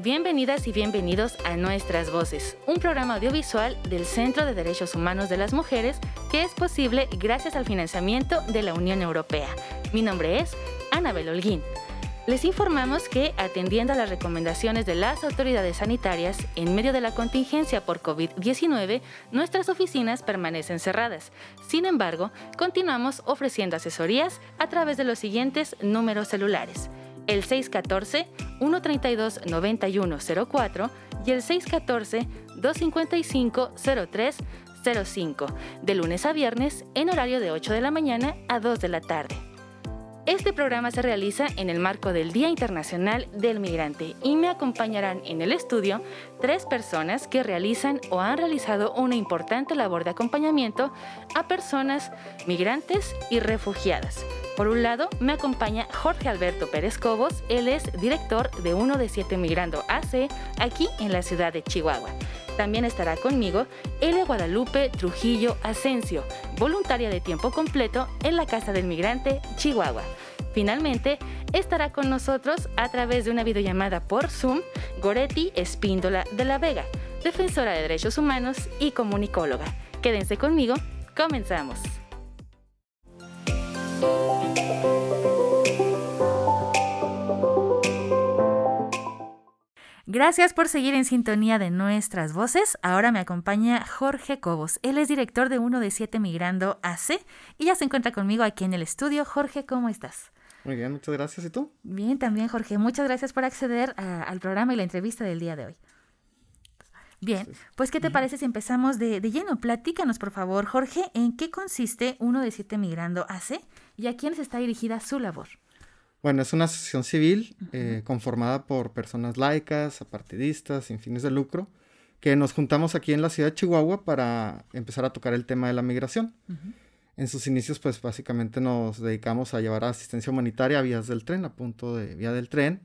Bienvenidas y bienvenidos a Nuestras Voces, un programa audiovisual del Centro de Derechos Humanos de las Mujeres que es posible gracias al financiamiento de la Unión Europea. Mi nombre es Anabel Holguín. Les informamos que, atendiendo a las recomendaciones de las autoridades sanitarias, en medio de la contingencia por COVID-19, nuestras oficinas permanecen cerradas. Sin embargo, continuamos ofreciendo asesorías a través de los siguientes números celulares el 614-132-9104 y el 614-255-0305, de lunes a viernes en horario de 8 de la mañana a 2 de la tarde. Este programa se realiza en el marco del Día Internacional del Migrante y me acompañarán en el estudio tres personas que realizan o han realizado una importante labor de acompañamiento a personas migrantes y refugiadas. Por un lado, me acompaña Jorge Alberto Pérez Cobos, él es director de Uno de Siete Migrando AC aquí en la ciudad de Chihuahua. También estará conmigo L. Guadalupe Trujillo Asensio, voluntaria de tiempo completo en la Casa del Migrante, Chihuahua. Finalmente, estará con nosotros a través de una videollamada por Zoom Goretti Espíndola de la Vega, defensora de derechos humanos y comunicóloga. Quédense conmigo, comenzamos. Gracias por seguir en sintonía de nuestras voces. Ahora me acompaña Jorge Cobos. Él es director de Uno de Siete Migrando AC y ya se encuentra conmigo aquí en el estudio. Jorge, ¿cómo estás? Muy bien, muchas gracias. ¿Y tú? Bien, también Jorge. Muchas gracias por acceder al programa y la entrevista del día de hoy. Bien, pues ¿qué te parece si empezamos de, lleno? Platícanos, por favor, Jorge, en qué consiste Uno de Siete Migrando AC y a quiénes está dirigida su labor. Bueno, es una asociación civil eh, conformada por personas laicas, apartidistas, sin fines de lucro, que nos juntamos aquí en la ciudad de Chihuahua para empezar a tocar el tema de la migración. En sus inicios, pues básicamente nos dedicamos a llevar asistencia humanitaria a vías del tren, a punto de vía del tren,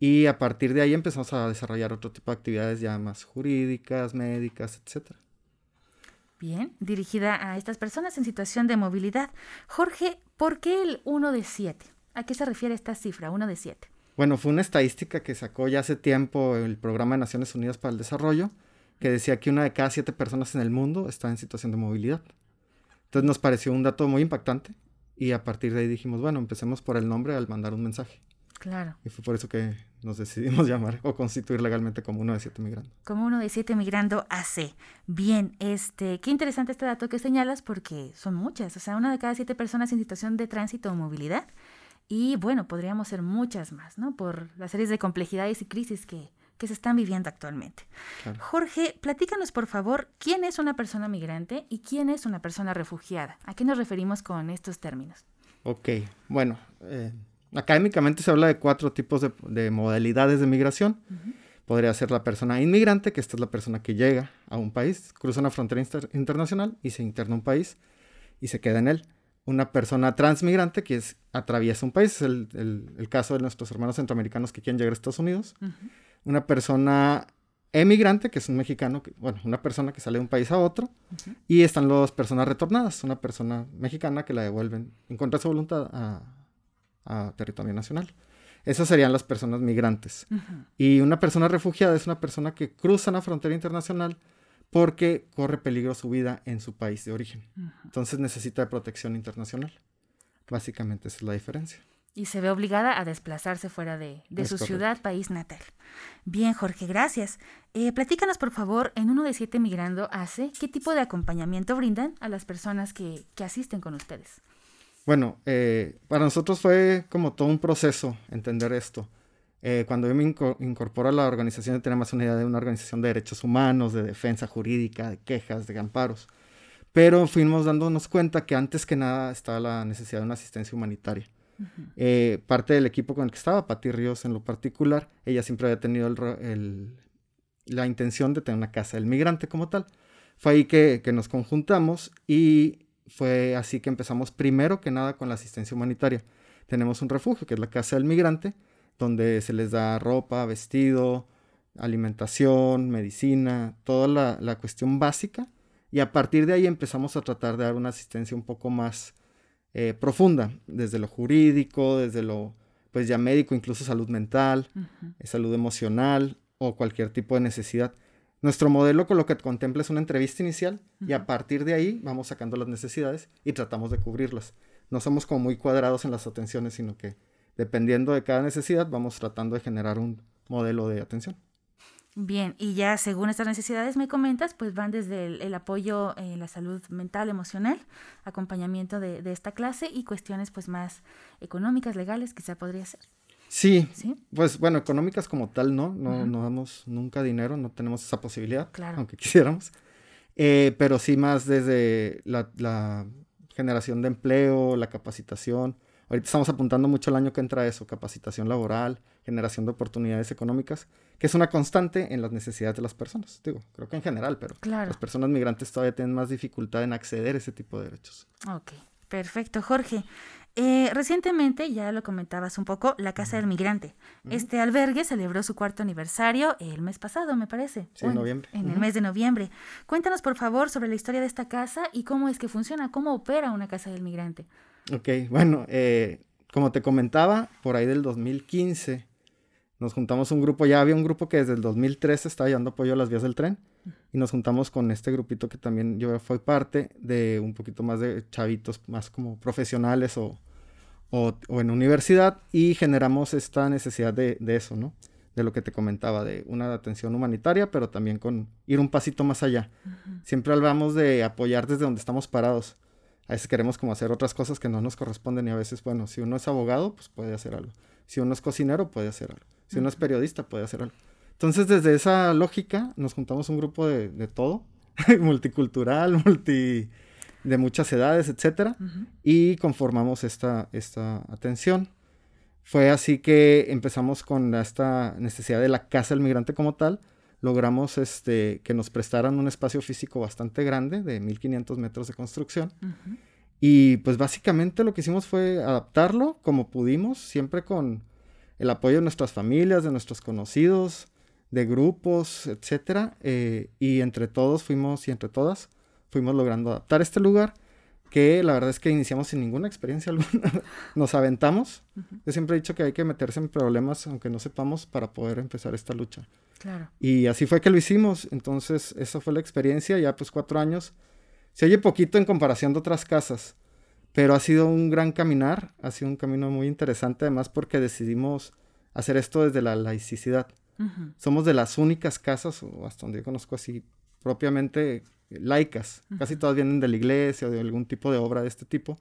y a partir de ahí empezamos a desarrollar otro tipo de actividades ya más jurídicas, médicas, etc. Bien, dirigida a estas personas en situación de movilidad. Jorge, ¿por qué el 1 de 7? ¿A qué se refiere esta cifra, uno de siete? Bueno, fue una estadística que sacó ya hace tiempo el Programa de Naciones Unidas para el Desarrollo, que decía que una de cada siete personas en el mundo está en situación de movilidad. Entonces nos pareció un dato muy impactante y a partir de ahí dijimos, bueno, empecemos por el nombre al mandar un mensaje. Claro. Y fue por eso que nos decidimos llamar o constituir legalmente como uno de siete migrando. Como uno de siete migrando AC. Bien, este, qué interesante este dato que señalas porque son muchas. O sea, una de cada siete personas en situación de tránsito o movilidad y bueno, podríamos ser muchas más, ¿no? Por las series de complejidades y crisis que, se están viviendo actualmente. Jorge, platícanos por favor, ¿quién es una persona migrante y quién es una persona refugiada? ¿A qué nos referimos con estos términos? Ok, bueno, eh, académicamente se habla de cuatro tipos de, modalidades de migración. Podría ser la persona inmigrante, que esta es la persona que llega a un país, cruza una frontera internacional y se interna a un país y se queda en él una persona transmigrante que es, atraviesa un país, es el, caso de nuestros hermanos centroamericanos que quieren llegar a Estados Unidos. Una persona emigrante, que es un mexicano, bueno, una persona que sale de un país a otro. Y están las personas retornadas, una persona mexicana que la devuelven en contra de su voluntad a, territorio nacional. Esas serían las personas migrantes. Y una persona refugiada es una persona que cruza una frontera internacional porque corre peligro su vida en su país de origen. Entonces necesita de protección internacional. Básicamente esa es la diferencia. Y se ve obligada a desplazarse fuera de, su ciudad, país natal. Bien, Jorge, gracias. Eh, platícanos, por favor, en uno de siete Migrando hace, ¿qué tipo de acompañamiento brindan a las personas que, asisten con ustedes? Bueno, eh, para nosotros fue como todo un proceso entender esto. Eh, cuando yo me incorporo a la organización, tenía más una idea de una organización de derechos humanos, de defensa jurídica, de quejas, de amparos. pero fuimos dándonos cuenta que antes que nada estaba la necesidad de una asistencia humanitaria. Eh, parte del equipo con el que estaba, Pati Ríos en lo particular, ella siempre había tenido el, la intención de tener una casa del migrante como tal. Fue ahí que, que nos conjuntamos y fue así que empezamos primero que nada con la asistencia humanitaria. Tenemos un refugio que es la Casa del Migrante, donde se les da ropa, vestido, alimentación, medicina, toda la, la cuestión básica. Y a partir de ahí empezamos a tratar de dar una asistencia un poco más eh, profunda, desde lo jurídico, desde lo, pues ya médico, incluso salud mental, eh, salud emocional o cualquier tipo de necesidad. Nuestro modelo con lo que contempla es una entrevista inicial y a partir de ahí vamos sacando las necesidades y tratamos de cubrirlas. No somos como muy cuadrados en las atenciones, sino que dependiendo de cada necesidad vamos tratando de generar un modelo de atención. Bien, y ya según estas necesidades me comentas, pues van desde el, apoyo en la salud mental, emocional, acompañamiento de, esta clase y cuestiones pues más económicas, legales, quizá podría ser. Sí, pues bueno, económicas como tal no, no, no damos nunca dinero, no tenemos esa posibilidad, claro. aunque quisiéramos, eh, pero sí más desde la, la generación de empleo, la capacitación, Ahorita estamos apuntando mucho el año que entra eso, capacitación laboral, generación de oportunidades económicas, que es una constante en las necesidades de las personas. Digo, creo que en general, pero las personas migrantes todavía tienen más dificultad en acceder a ese tipo de derechos. Ok, perfecto. Jorge, eh, recientemente, ya lo comentabas un poco, la Casa del Migrante. Este albergue celebró su cuarto aniversario el mes pasado, me parece. Sí, en noviembre. En el mes de noviembre. Cuéntanos, por favor, sobre la historia de esta casa y cómo es que funciona, cómo opera una Casa del Migrante. Ok, bueno, eh, como te comentaba, por ahí del 2015 nos juntamos un grupo, ya había un grupo que desde el 2013 estaba llevando apoyo a las vías del tren y nos juntamos con este grupito que también yo fui parte de un poquito más de chavitos, más como profesionales o, o, en universidad y generamos esta necesidad de, de, eso, ¿no? De lo que te comentaba, de una atención humanitaria, pero también con ir un pasito más allá. Siempre hablamos de apoyar desde donde estamos parados a veces queremos como hacer otras cosas que no nos corresponden y a veces, bueno, si uno es abogado, pues puede hacer algo. Si uno es cocinero, puede hacer algo. Si uno es periodista, puede hacer algo. Entonces, desde esa lógica, nos juntamos un grupo de, de todo, multicultural, multi de muchas edades, etcétera, y conformamos esta, esta atención. Fue así que empezamos con esta necesidad de la casa del migrante como tal. Logramos este, que nos prestaran un espacio físico bastante grande, de 1500 metros de construcción. Y pues básicamente lo que hicimos fue adaptarlo como pudimos, siempre con el apoyo de nuestras familias, de nuestros conocidos, de grupos, etcétera. Eh, y entre todos fuimos, y entre todas, fuimos logrando adaptar este lugar que la verdad es que iniciamos sin ninguna experiencia alguna. Nos aventamos. Yo siempre he dicho que hay que meterse en problemas aunque no sepamos para poder empezar esta lucha. Claro. Y así fue que lo hicimos. Entonces, esa fue la experiencia. Ya pues cuatro años se oye poquito en comparación de otras casas, pero ha sido un gran caminar, ha sido un camino muy interesante además porque decidimos hacer esto desde la laicidad. Somos de las únicas casas, o hasta donde yo conozco así, propiamente laicas. Casi todas vienen de la iglesia o de algún tipo de obra de este tipo.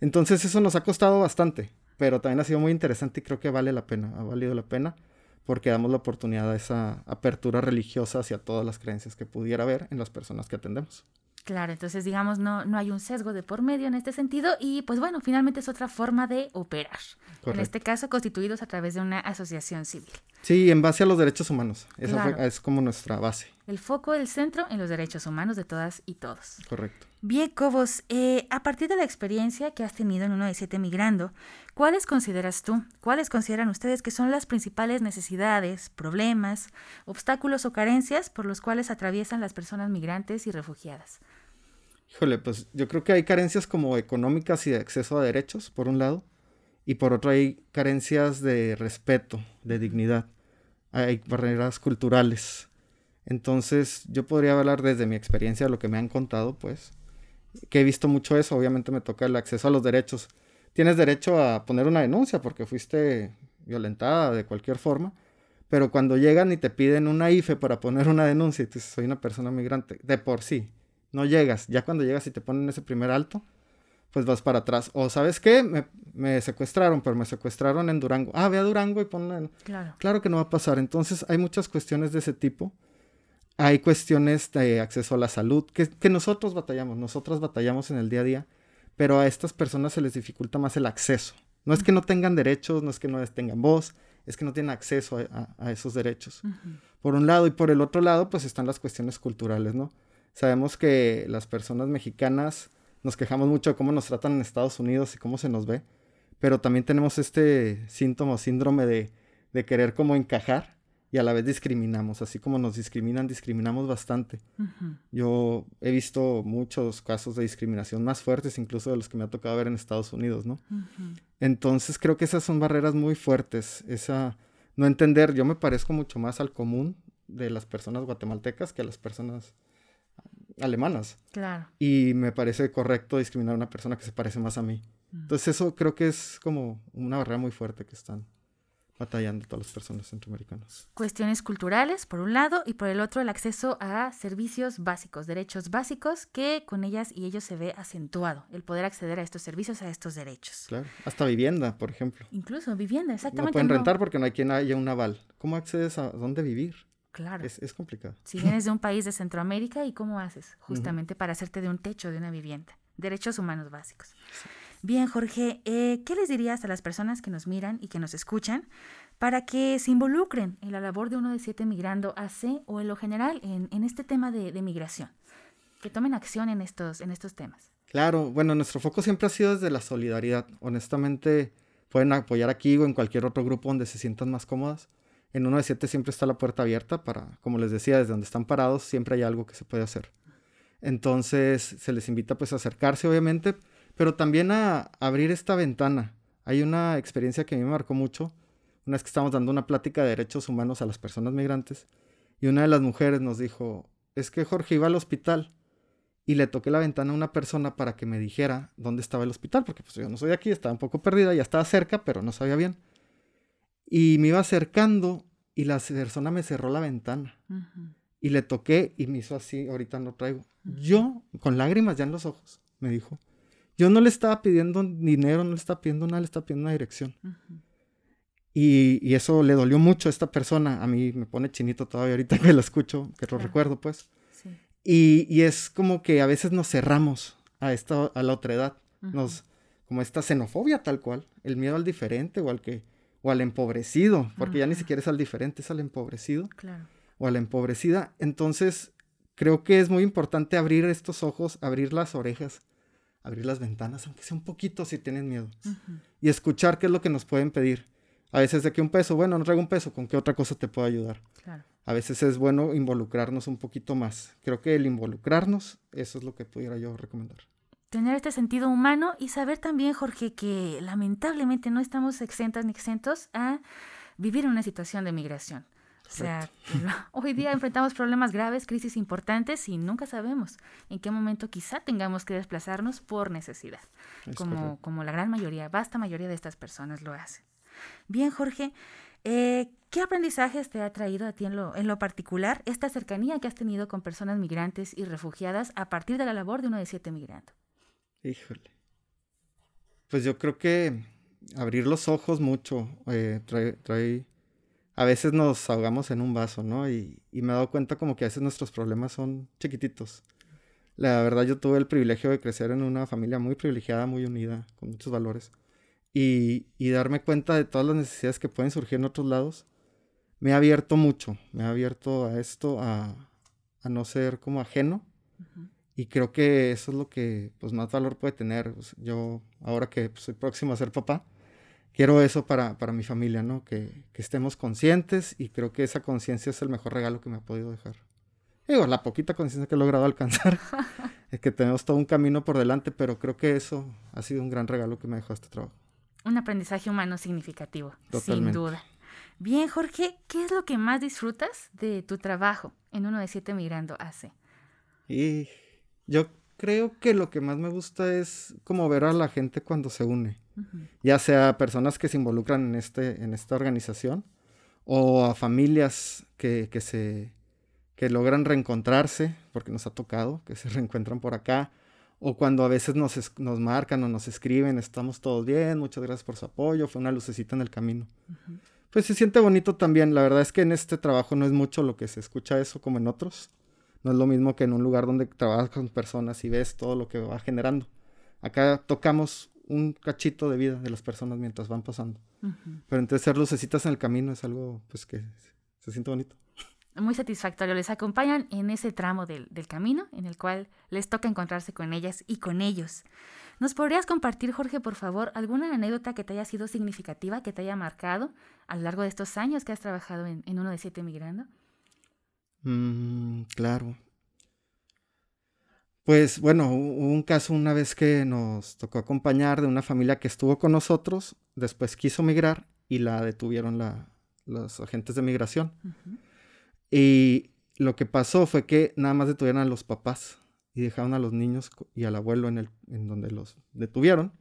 Entonces eso nos ha costado bastante, pero también ha sido muy interesante y creo que vale la pena, ha valido la pena porque damos la oportunidad a esa apertura religiosa hacia todas las creencias que pudiera haber en las personas que atendemos. Claro, entonces digamos no, no hay un sesgo de por medio en este sentido y pues bueno, finalmente es otra forma de operar. En este caso constituidos a través de una asociación civil. Sí, en base a los derechos humanos. Esa es como nuestra base. El foco del centro en los derechos humanos de todas y todos. Correcto. Bien, Cobos, eh, a partir de la experiencia que has tenido en uno de siete migrando, ¿cuáles consideras tú, cuáles consideran ustedes que son las principales necesidades, problemas, obstáculos o carencias por los cuales atraviesan las personas migrantes y refugiadas? Híjole, pues yo creo que hay carencias como económicas y de acceso a derechos, por un lado, y por otro hay carencias de respeto, de dignidad, hay barreras culturales. Entonces yo podría hablar desde mi experiencia, lo que me han contado, pues, que he visto mucho eso, obviamente me toca el acceso a los derechos. Tienes derecho a poner una denuncia porque fuiste violentada de cualquier forma, pero cuando llegan y te piden una IFE para poner una denuncia y tú dices, soy una persona migrante, de por sí, no llegas. Ya cuando llegas y te ponen ese primer alto, pues vas para atrás. O sabes qué, me, me secuestraron, pero me secuestraron en Durango. Ah, ve a Durango y ponle... Claro. claro que no va a pasar. Entonces hay muchas cuestiones de ese tipo. hay cuestiones de acceso a la salud que, que nosotros batallamos, nosotros batallamos en el día a día, pero a estas personas se les dificulta más el acceso. No es que no tengan derechos, no es que no tengan voz, es que no tienen acceso a, esos derechos. Por un lado y por el otro lado, pues están las cuestiones culturales, ¿no? Sabemos que las personas mexicanas nos quejamos mucho de cómo nos tratan en Estados Unidos y cómo se nos ve, pero también tenemos este síntoma o síndrome de, de querer como encajar y a la vez discriminamos, así como nos discriminan, discriminamos bastante. Yo he visto muchos casos de discriminación más fuertes incluso de los que me ha tocado ver en Estados Unidos, ¿no? Entonces creo que esas son barreras muy fuertes, esa no entender, yo me parezco mucho más al común de las personas guatemaltecas que a las personas alemanas. Claro. Y me parece correcto discriminar a una persona que se parece más a mí. Entonces eso creo que es como una barrera muy fuerte que están batallando todas las personas centroamericanas. Cuestiones culturales, por un lado, y por el otro, el acceso a servicios básicos, derechos básicos, que con ellas y ellos se ve acentuado, el poder acceder a estos servicios, a estos derechos. Claro, hasta vivienda, por ejemplo. Incluso vivienda, exactamente. No pueden rentar porque no hay quien haya un aval. ¿Cómo accedes a dónde vivir? Claro. Es, es complicado. Si vienes de un país de Centroamérica, ¿y cómo haces? Justamente para hacerte de un techo, de una vivienda. Derechos humanos básicos. Bien, Jorge, eh, ¿qué les dirías a las personas que nos miran y que nos escuchan para que se involucren en la labor de uno de siete migrando AC o en lo general en, este tema de, migración? Que tomen acción en estos, en estos temas. Claro, bueno, nuestro foco siempre ha sido desde la solidaridad. Honestamente, pueden apoyar aquí o en cualquier otro grupo donde se sientan más cómodas. En uno de siete siempre está la puerta abierta para, como les decía, desde donde están parados siempre hay algo que se puede hacer. Entonces se les invita pues a acercarse, obviamente, pero también a, abrir esta ventana. Hay una experiencia que a mí me marcó mucho, una vez que estábamos dando una plática de derechos humanos a las personas migrantes, y una de las mujeres nos dijo, es que Jorge iba al hospital y le toqué la ventana a una persona para que me dijera dónde estaba el hospital, porque pues yo no soy de aquí, estaba un poco perdida, ya estaba cerca, pero no sabía bien. Y me iba acercando y la persona me cerró la ventana. Y le toqué y me hizo así, ahorita no traigo. Yo, con lágrimas ya en los ojos, me dijo, yo no le estaba pidiendo dinero, no le estaba pidiendo nada, le estaba pidiendo una dirección. y, eso le dolió mucho a esta persona. A mí me pone chinito todavía ahorita que lo escucho, que lo recuerdo, pues. Y, es como que a veces nos cerramos a, esta, a la otra edad. Nos, como esta xenofobia tal cual, el miedo al diferente o al que o al empobrecido, porque ya ni siquiera es al diferente, es al empobrecido claro. o a la empobrecida. Entonces, creo que es muy importante abrir estos ojos, abrir las orejas abrir las ventanas, aunque sea un poquito si tienen miedo, y escuchar qué es lo que nos pueden pedir. A veces de que un peso, bueno, no traigo un peso, ¿con qué otra cosa te puedo ayudar? A veces es bueno involucrarnos un poquito más. Creo que el involucrarnos, eso es lo que pudiera yo recomendar. Tener este sentido humano y saber también, Jorge, que lamentablemente no estamos exentas ni exentos a vivir en una situación de migración. O sea, hoy día enfrentamos problemas graves, crisis importantes y nunca sabemos en qué momento quizá tengamos que desplazarnos por necesidad, como, como la gran mayoría, vasta mayoría de estas personas lo hacen. Bien, Jorge, eh, ¿qué aprendizajes te ha traído a ti en lo, en lo particular esta cercanía que has tenido con personas migrantes y refugiadas a partir de la labor de uno de siete migrando? Híjole. Pues yo creo que abrir los ojos mucho eh, trae, a veces nos ahogamos en un vaso, ¿no? Y, me he dado cuenta como que a veces nuestros problemas son chiquititos. La verdad yo tuve el privilegio de crecer en una familia muy privilegiada, muy unida, con muchos valores. Y, darme cuenta de todas las necesidades que pueden surgir en otros lados, me ha abierto mucho, me ha abierto a esto, a, no ser como ajeno. Y creo que eso es lo que pues, más valor puede tener. Yo, ahora que pues, soy próximo a ser papá, quiero eso para, para mi familia, ¿no? Que, que, estemos conscientes y creo que esa conciencia es el mejor regalo que me ha podido dejar. Digo, la poquita conciencia que he logrado alcanzar es que tenemos todo un camino por delante, pero creo que eso ha sido un gran regalo que me dejó este trabajo. Un aprendizaje humano significativo, sin duda. Bien, Jorge, ¿qué es lo que más disfrutas de tu trabajo en uno de siete Migrando hace? Y yo creo que lo que más me gusta es como ver a la gente cuando se une ya sea personas que se involucran en, este, en esta organización o a familias que, que, se, que logran reencontrarse, porque nos ha tocado, que se reencuentran por acá, o cuando a veces nos, nos marcan o nos escriben, estamos todos bien, muchas gracias por su apoyo, fue una lucecita en el camino. pues se siente bonito también. La verdad es que en este trabajo no es mucho lo que se escucha eso como en otros. No es lo mismo que en un lugar donde trabajas con personas y ves todo lo que va generando. Acá tocamos un cachito de vida de las personas mientras van pasando. Pero entonces ser lucecitas en el camino es algo pues que se siente bonito. Muy satisfactorio. Les acompañan en ese tramo del, del camino en el cual les toca encontrarse con ellas y con ellos. ¿Nos podrías compartir, Jorge, por favor, alguna anécdota que te haya sido significativa, que te haya marcado a lo largo de estos años que has trabajado en, Uno de Siete Migrando? Mm, claro. Pues bueno, hubo un caso una vez que nos tocó acompañar de una familia que estuvo con nosotros, después quiso migrar y la detuvieron la, los agentes de migración. Y lo que pasó fue que nada más detuvieron a los papás y dejaron a los niños y al abuelo en, el, en donde los detuvieron.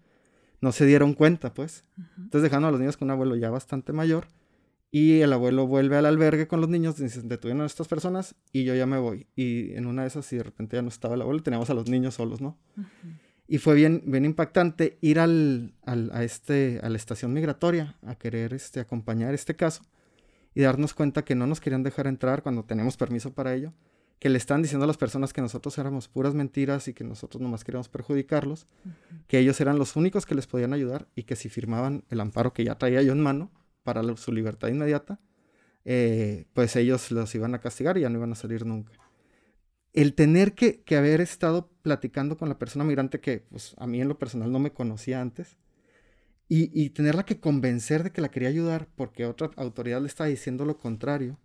No se dieron cuenta, pues. Entonces dejaron a los niños con un abuelo ya bastante mayor y el abuelo vuelve al albergue con los niños, dicen, detuvieron a estas personas y yo ya me voy. Y en una de esas, y de repente ya no estaba el abuelo, teníamos a los niños solos, ¿no? Y fue bien, bien impactante ir al, al, a, este, a la estación migratoria a querer este, acompañar este caso y darnos cuenta que no nos querían dejar entrar cuando tenemos permiso para ello que le están diciendo a las personas que nosotros éramos puras mentiras y que nosotros nomás queríamos perjudicarlos, que ellos eran los únicos que les podían ayudar y que si firmaban el amparo que ya traía yo en mano para su libertad inmediata, eh, pues ellos los iban a castigar y ya no iban a salir nunca. El tener que, haber estado platicando con la persona migrante que pues, a mí en lo personal no me conocía antes, y, y tenerla que convencer de que la quería ayudar porque otra autoridad le estaba diciendo lo contrario,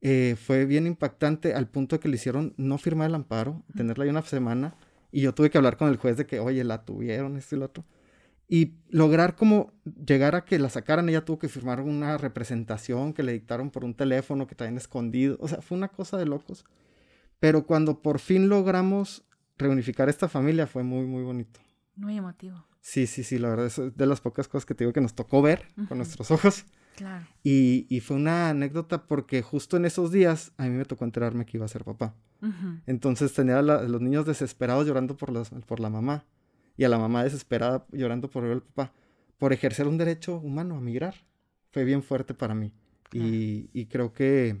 eh, fue bien impactante al punto de que le hicieron no firmar el amparo, tenerla ahí una semana, y yo tuve que hablar con el juez de que, oye, la tuvieron, esto y lo otro. Y lograr como llegar a que la sacaran, ella tuvo que firmar una representación que le dictaron por un teléfono que traían escondido. O sea, fue una cosa de locos. Pero cuando por fin logramos reunificar esta familia fue muy, muy bonito. Muy emotivo. Sí, sí, sí, la verdad es de las pocas cosas que te digo que nos tocó ver con nuestros ojos. Y, fue una anécdota porque justo en esos días a mí me tocó enterarme que iba a ser papá. Entonces tenía a, los niños desesperados llorando por, por la mamá y a la mamá desesperada llorando por el papá, por ejercer un derecho humano a migrar. Fue bien fuerte para mí. Y, y creo que,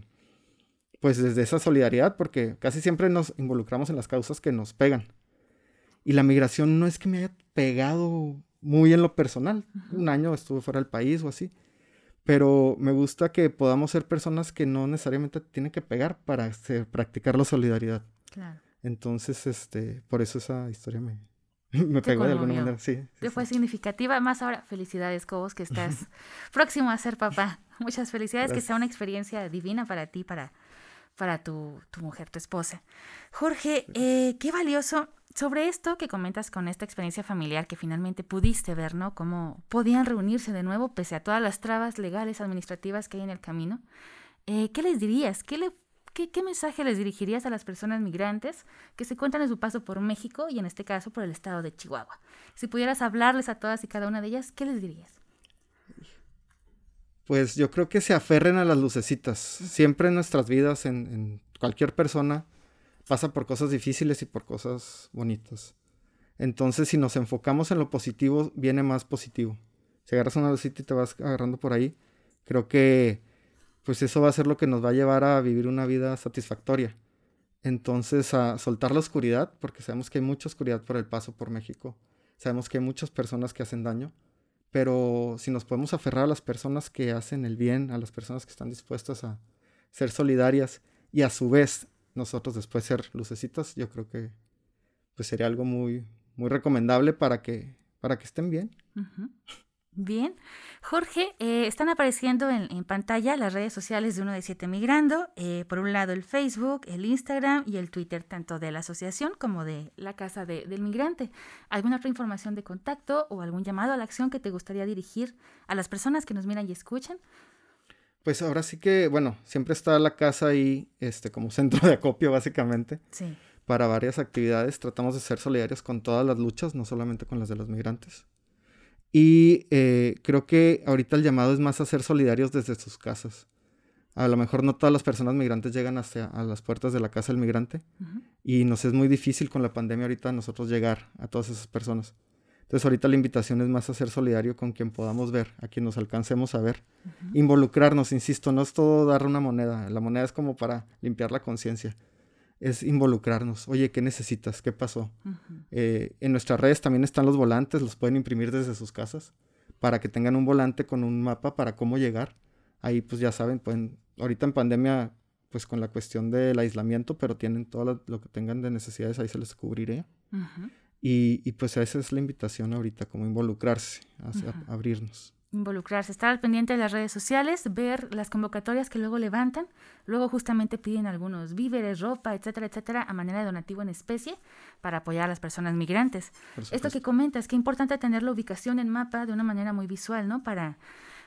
pues desde esa solidaridad, porque casi siempre nos involucramos en las causas que nos pegan. Y la migración no es que me haya pegado muy en lo personal. Un año estuve fuera del país o así pero me gusta que podamos ser personas que no necesariamente tienen que pegar para hacer, practicar la solidaridad. Claro. Entonces, este, por eso esa historia me, me pegó de alguna manera. Sí. Fue significativa. Más ahora, felicidades, Cobos, que estás próximo a ser papá. Muchas felicidades, que sea una experiencia divina para ti, para, para tu, tu mujer, tu esposa. Jorge, eh, qué valioso sobre esto que comentas con esta experiencia familiar que finalmente pudiste ver, ¿no? Cómo podían reunirse de nuevo pese a todas las trabas legales, administrativas que hay en el camino. Eh, ¿Qué les dirías? ¿Qué, le, qué, ¿Qué mensaje les dirigirías a las personas migrantes que se encuentran en su paso por México y en este caso por el estado de Chihuahua? Si pudieras hablarles a todas y cada una de ellas, ¿qué les dirías? Pues yo creo que se aferren a las lucecitas. Siempre en nuestras vidas, en, en cualquier persona, pasa por cosas difíciles y por cosas bonitas. Entonces, si nos enfocamos en lo positivo, viene más positivo. Si agarras una lucita y te vas agarrando por ahí, creo que pues eso va a ser lo que nos va a llevar a vivir una vida satisfactoria. Entonces, a soltar la oscuridad, porque sabemos que hay mucha oscuridad por el paso por México. Sabemos que hay muchas personas que hacen daño, pero si nos podemos aferrar a las personas que hacen el bien, a las personas que están dispuestas a ser solidarias y a su vez nosotros después ser lucecitas, yo creo que pues sería algo muy, muy recomendable para que, para que estén bien. Bien. Jorge, eh, están apareciendo en, pantalla las redes sociales de Uno de Siete Migrando. Eh, por un lado el Facebook, el Instagram y el Twitter, tanto de la asociación como de la Casa del Migrante. ¿Alguna otra información de contacto o algún llamado a la acción que te gustaría dirigir a las personas que nos miran y escuchan? Pues ahora sí que, bueno, siempre está la casa ahí, este, como centro de acopio básicamente. Sí. Para varias actividades. Tratamos de ser solidarios con todas las luchas, no solamente con las de los migrantes. Y eh, creo que ahorita el llamado es más a ser solidarios desde sus casas. A lo mejor no todas las personas migrantes llegan hacia a las puertas de la casa del migrante y nos es muy difícil con la pandemia ahorita nosotros llegar a todas esas personas. Entonces ahorita la invitación es más a ser solidario con quien podamos ver, a quien nos alcancemos a ver. Involucrarnos, insisto, no es todo dar una moneda, la moneda es como para limpiar la conciencia. Es involucrarnos. Oye, ¿qué necesitas? ¿Qué pasó? Eh, en nuestras redes también están los volantes, los pueden imprimir desde sus casas para que tengan un volante con un mapa para cómo llegar. Ahí pues ya saben, pueden, ahorita en pandemia pues con la cuestión del aislamiento, pero tienen todo lo, que tengan de necesidades, ahí se les cubriré. y, y, pues esa es la invitación ahorita, como involucrarse, abrirnos. Involucrarse, estar al pendiente de las redes sociales, ver las convocatorias que luego levantan, luego justamente piden algunos víveres, ropa, etcétera, etcétera, a manera de donativo en especie para apoyar a las personas migrantes. Esto que comentas, qué importante tener la ubicación en mapa de una manera muy visual, ¿no? Para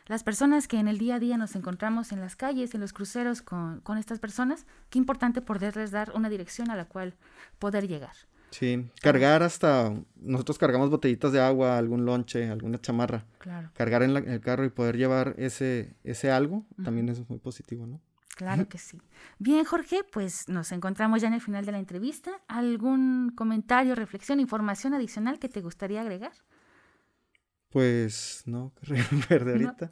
las personas que en el día a día nos encontramos en las calles, en los cruceros con, con estas personas, qué importante poderles dar una dirección a la cual poder llegar. Sí, cargar hasta, nosotros cargamos botellitas de agua, algún lonche, alguna chamarra. Claro. Cargar en, el carro y poder llevar ese, ese algo también es muy positivo, ¿no? Claro que sí. Bien, Jorge, pues nos encontramos ya en el final de la entrevista. ¿Algún comentario, reflexión, información adicional que te gustaría agregar? Pues no, verde ahorita.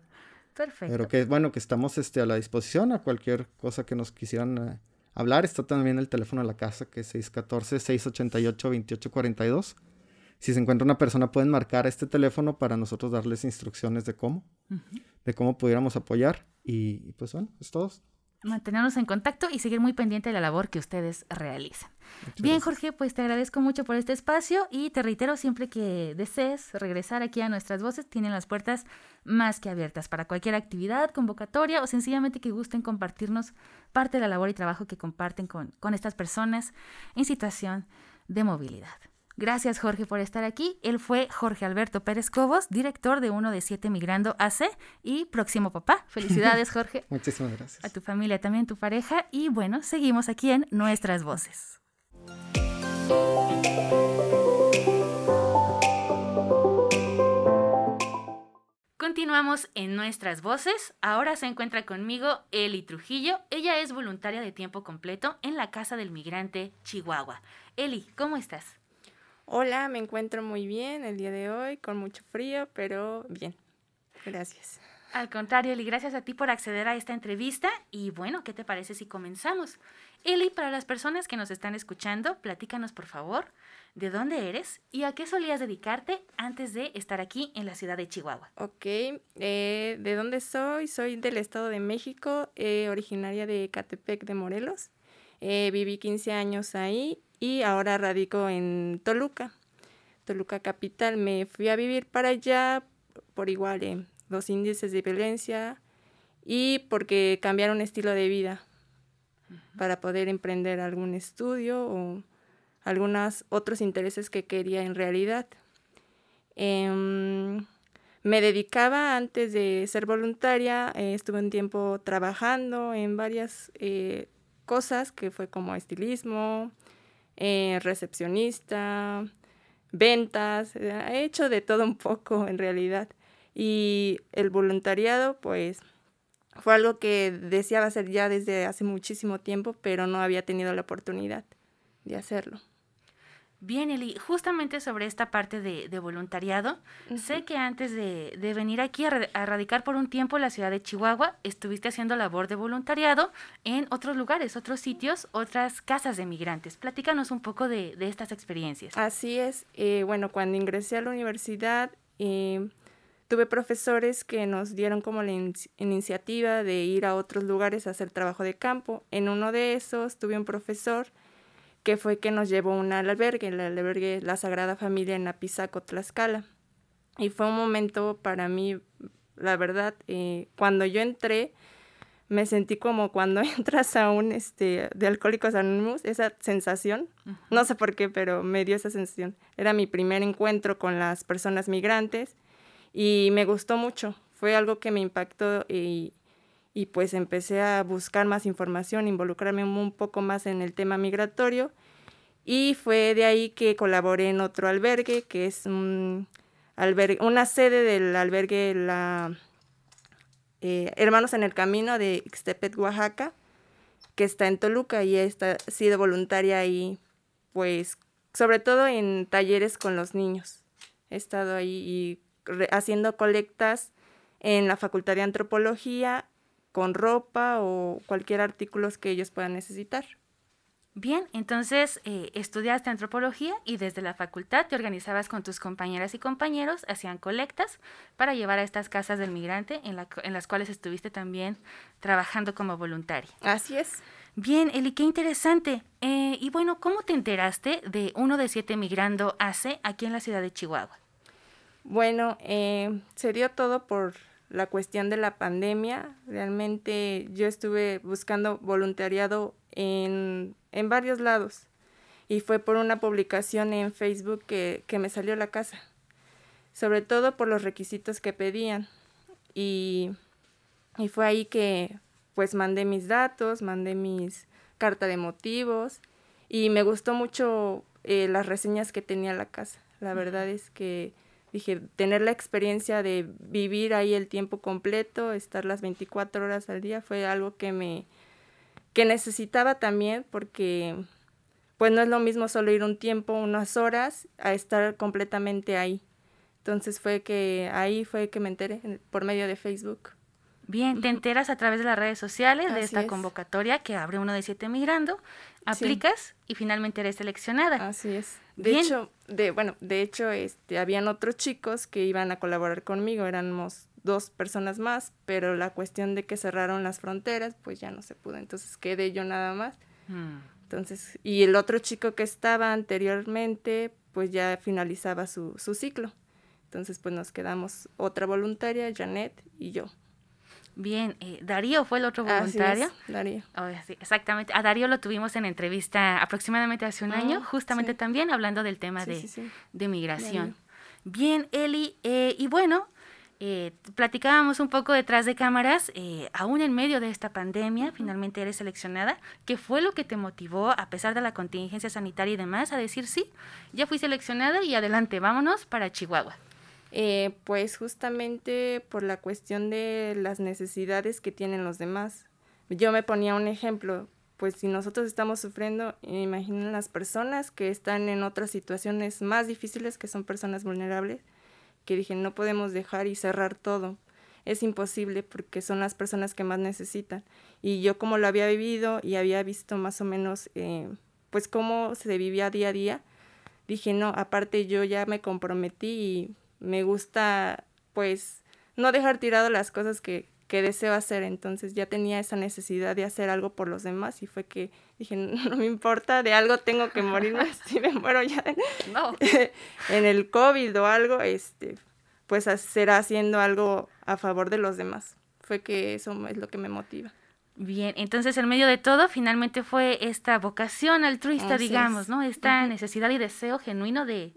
Perfecto. Pero que bueno, que estamos este, a la disposición a cualquier cosa que nos quisieran eh, hablar. Está también el teléfono de la casa que es 614-688-2842. Si se encuentra una persona pueden marcar este teléfono para nosotros darles instrucciones de cómo, de cómo pudiéramos apoyar. Y, y pues bueno, es todo mantenernos en contacto y seguir muy pendiente de la labor que ustedes realizan. Bien, Jorge, pues te agradezco mucho por este espacio y te reitero siempre que desees regresar aquí a nuestras voces, tienen las puertas más que abiertas para cualquier actividad, convocatoria o sencillamente que gusten compartirnos parte de la labor y trabajo que comparten con, con estas personas en situación de movilidad. Gracias Jorge por estar aquí. Él fue Jorge Alberto Pérez Cobos, director de Uno de Siete Migrando AC y próximo papá. Felicidades Jorge. Muchísimas gracias. A tu familia, también tu pareja y bueno, seguimos aquí en Nuestras Voces. Continuamos en nuestras voces. Ahora se encuentra conmigo Eli Trujillo. Ella es voluntaria de tiempo completo en la Casa del Migrante Chihuahua. Eli, ¿cómo estás? Hola, me encuentro muy bien el día de hoy, con mucho frío, pero bien. Gracias. Al contrario, Eli, gracias a ti por acceder a esta entrevista. Y bueno, ¿qué te parece si comenzamos? Eli, para las personas que nos están escuchando, platícanos por favor de dónde eres y a qué solías dedicarte antes de estar aquí en la ciudad de Chihuahua. Ok, eh, ¿de dónde soy? Soy del Estado de México, eh, originaria de Catepec de Morelos. Eh, viví 15 años ahí y ahora radico en Toluca, Toluca capital. Me fui a vivir para allá por igual eh, los índices de violencia y porque cambiar un estilo de vida para poder emprender algún estudio o algunos otros intereses que quería en realidad. Em, me dedicaba antes de ser voluntaria, eh, estuve un tiempo trabajando en varias eh, cosas que fue como estilismo, eh, recepcionista, ventas, he hecho de todo un poco en realidad. Y el voluntariado, pues, fue algo que deseaba hacer ya desde hace muchísimo tiempo, pero no había tenido la oportunidad de hacerlo. Bien, Eli, justamente sobre esta parte de, voluntariado, sé que antes de, venir aquí a, radicar por un tiempo en la ciudad de Chihuahua, estuviste haciendo labor de voluntariado en otros lugares, otros sitios, otras casas de migrantes. Platícanos un poco de, estas experiencias. Así es. Eh, bueno, cuando ingresé a la universidad, eh, tuve profesores que nos dieron como la iniciativa de ir a otros lugares a hacer trabajo de campo. En uno de esos tuve un profesor que fue que nos llevó un albergue, el albergue La Sagrada Familia en Apizaco, Tlaxcala. Y fue un momento para mí, la verdad, eh, cuando yo entré, me sentí como cuando entras a un este de alcohólicos anónimos, esa sensación, no sé por qué, pero me dio esa sensación. Era mi primer encuentro con las personas migrantes y me gustó mucho. Fue algo que me impactó y, y pues empecé a buscar más información, involucrarme un poco más en el tema migratorio y fue de ahí que colaboré en otro albergue, que es un albergue, una sede del albergue eh, Hermanos en el Camino de Ixtepet, Oaxaca, que está en Toluca y he sido voluntaria ahí, pues sobre todo en talleres con los niños. He estado ahí y haciendo colectas en la Facultad de Antropología con ropa o cualquier artículo que ellos puedan necesitar. Bien, entonces eh, estudiaste antropología y desde la facultad te organizabas con tus compañeras y compañeros, hacían colectas para llevar a estas casas del migrante en, las cuales estuviste también trabajando como voluntaria. Así es. Bien, Eli, qué interesante. Eh, y bueno, ¿cómo te enteraste de uno de siete migrando hace aquí en la ciudad de Chihuahua? Bueno, eh, se dio todo por la cuestión de la pandemia. Realmente yo estuve buscando voluntariado en, en varios lados y fue por una publicación en Facebook que, que, me salió la casa, sobre todo por los requisitos que pedían. Y, y fue ahí que pues mandé mis datos, mandé mis carta de motivos y me gustó mucho eh, las reseñas que tenía la casa. La verdad es que dije, tener la experiencia de vivir ahí el tiempo completo, estar las 24 horas al día, fue algo que me que necesitaba también porque pues no es lo mismo solo ir un tiempo, unas horas, a estar completamente ahí. Entonces fue que ahí fue que me enteré por medio de Facebook. Bien, te enteras a través de las redes sociales de esta convocatoria que abre uno de siete migrando, aplicas y finalmente eres seleccionada. Así es. De hecho, de bueno, de hecho, este, habían otros chicos que iban a colaborar conmigo, éramos dos personas más, pero la cuestión de que cerraron las fronteras, pues ya no se pudo, entonces quedé yo nada más. Mm. Entonces, y el otro chico que estaba anteriormente, pues ya finalizaba su, su ciclo. Entonces, pues nos quedamos otra voluntaria, Janet y yo. Bien, eh, Darío fue el otro voluntario. Darío. Oh, exactamente. A Darío lo tuvimos en entrevista aproximadamente hace un año, ah, justamente también hablando del tema de, de, migración. Bien, Eli, eh, y bueno, eh, platicábamos un poco detrás de cámaras, aún en medio de esta pandemia, finalmente eres seleccionada. ¿Qué fue lo que te motivó, a pesar de la contingencia sanitaria y demás, a decir sí, ya fui seleccionada y adelante, vámonos para Chihuahua? Eh, pues justamente por la cuestión de las necesidades que tienen los demás. Yo me ponía un ejemplo, pues si nosotros estamos sufriendo, imaginen las personas que están en otras situaciones más difíciles, que son personas vulnerables, que dije, no podemos dejar y cerrar todo. Es imposible porque son las personas que más necesitan. Y yo como lo había vivido y había visto más o menos, eh, pues cómo se vivía día a día, dije, no, aparte yo ya me comprometí y me gusta pues no dejar tirado las cosas que, que deseo hacer, entonces ya tenía esa necesidad de hacer algo por los demás y fue que dije, no, me importa, de algo tengo que morirme, si me muero ya no. en el COVID o algo, este, pues será haciendo algo a favor de los demás. Fue que eso es lo que me motiva. Bien, entonces en medio de todo finalmente fue esta vocación altruista, digamos, ¿no? Esta necesidad y deseo genuino de,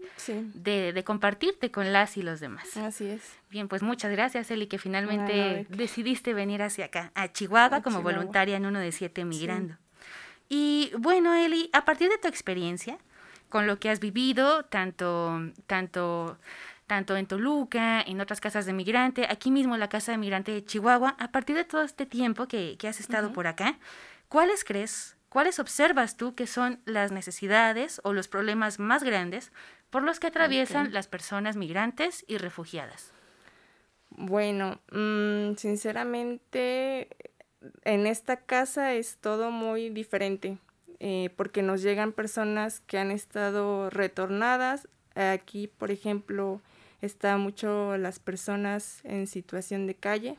de, compartirte con las y los demás. Así es. Bien, pues muchas gracias, Eli, que finalmente decidiste venir hacia acá, a Chihuahua, como voluntaria en uno de siete migrando. Y bueno, Eli, a partir de tu experiencia, con lo que has vivido, tanto, tanto tanto en Toluca, en otras casas de migrante, aquí mismo en la casa de migrante de Chihuahua, a partir de todo este tiempo que, has estado por acá, ¿cuáles crees, cuáles observas tú que son las necesidades o los problemas más grandes por los que atraviesan las personas migrantes y refugiadas? Bueno, mm, sinceramente, en esta casa es todo muy diferente. Eh, porque nos llegan personas que han estado retornadas. Aquí, por ejemplo, está mucho las personas en situación de calle,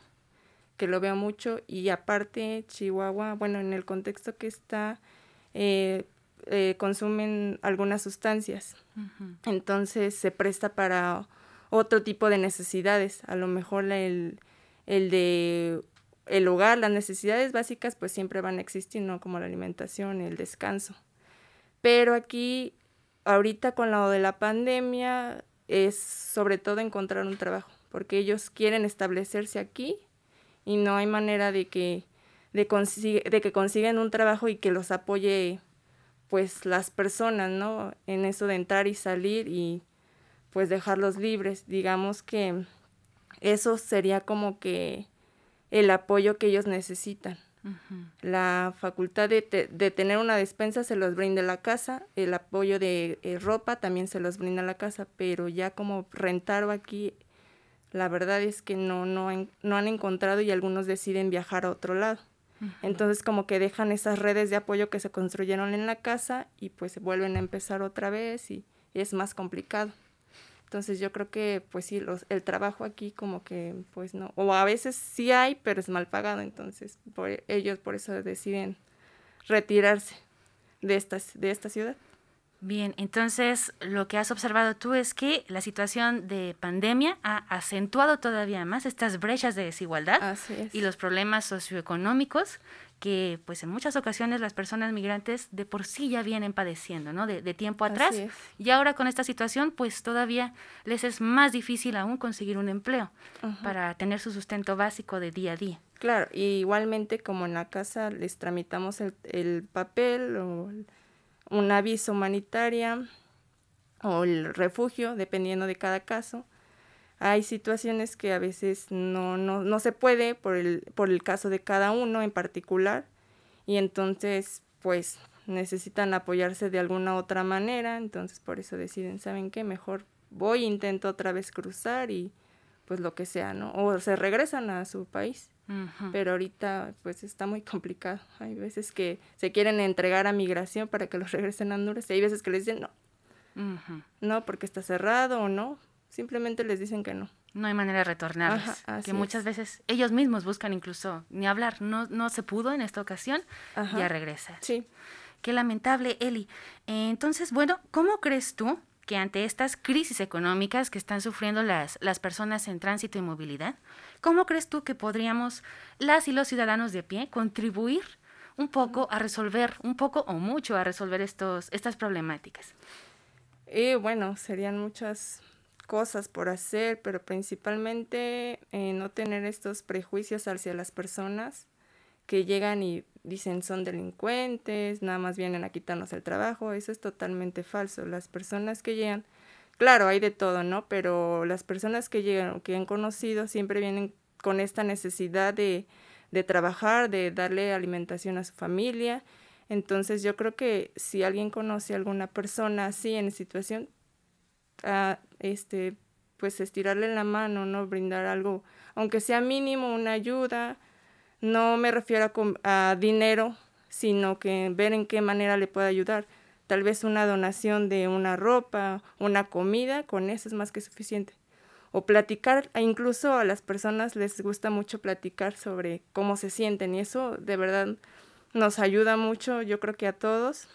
que lo veo mucho, y aparte Chihuahua, bueno, en el contexto que está, eh, eh, consumen algunas sustancias, entonces se presta para otro tipo de necesidades, a lo mejor el, el de el hogar, las necesidades básicas pues siempre van a existir, ¿no? Como la alimentación, el descanso. Pero aquí, ahorita con lo de la pandemia, es sobre todo encontrar un trabajo, porque ellos quieren establecerse aquí y no hay manera de que, de, de que consigan un trabajo y que los apoye pues las personas, ¿no? En eso de entrar y salir y pues dejarlos libres. Digamos que eso sería como que el apoyo que ellos necesitan. La facultad de, tener una despensa se los brinda la casa, el apoyo de eh, ropa también se los brinda la casa, pero ya como rentar aquí, la verdad es que no, no, no han encontrado y algunos deciden viajar a otro lado. Entonces como que dejan esas redes de apoyo que se construyeron en la casa y pues vuelven a empezar otra vez y es más complicado. Entonces yo creo que pues sí, los, el trabajo aquí como que pues no, o a veces sí hay, pero es mal pagado, entonces por, ellos por eso deciden retirarse de, estas, de esta ciudad. Bien, entonces lo que has observado tú es que la situación de pandemia ha acentuado todavía más estas brechas de desigualdad y los problemas socioeconómicos que pues en muchas ocasiones las personas migrantes de por sí ya vienen padeciendo, ¿no? De, tiempo atrás. Y ahora con esta situación pues todavía les es más difícil aún conseguir un empleo para tener su sustento básico de día a día. Claro, y igualmente como en la casa les tramitamos el, el papel o una visa humanitaria o el refugio, dependiendo de cada caso. Hay situaciones que a veces no, no, no se puede por el, por el caso de cada uno en particular y entonces pues necesitan apoyarse de alguna otra manera, entonces por eso deciden, ¿saben qué? Mejor voy, intento otra vez cruzar y pues lo que sea, ¿no? O se regresan a su país. Pero ahorita pues está muy complicado. Hay veces que se quieren entregar a migración para que los regresen a Honduras y hay veces que les dicen no. No, porque está cerrado o no. Simplemente les dicen que no. No hay manera de retornarles. que muchas veces ellos mismos buscan incluso ni hablar. No, no se pudo en esta ocasión, ya regresa. Sí. Qué lamentable, Eli. entonces, bueno, ¿cómo crees tú que ante estas crisis económicas que están sufriendo las, las personas en tránsito y movilidad, ¿cómo crees tú que podríamos, las y los ciudadanos de pie, contribuir un poco a resolver, un poco o mucho a resolver estos, estas problemáticas? Y bueno, serían muchas cosas por hacer, pero principalmente eh, no tener estos prejuicios hacia las personas que llegan y dicen son delincuentes, nada más vienen a quitarnos el trabajo, eso es totalmente falso. Las personas que llegan, claro, hay de todo, ¿no? Pero las personas que llegan, que han conocido, siempre vienen con esta necesidad de, de trabajar, de darle alimentación a su familia. Entonces yo creo que si alguien conoce a alguna persona así en situación, a, este, pues estirarle la mano, ¿no? Brindar algo, aunque sea mínimo, una ayuda, no me refiero a, dinero, sino que ver en qué manera le puedo ayudar. Tal vez una donación de una ropa, una comida, con eso es más que suficiente. O platicar, e incluso a las personas les gusta mucho platicar sobre cómo se sienten y eso de verdad nos ayuda mucho, yo creo que a todos,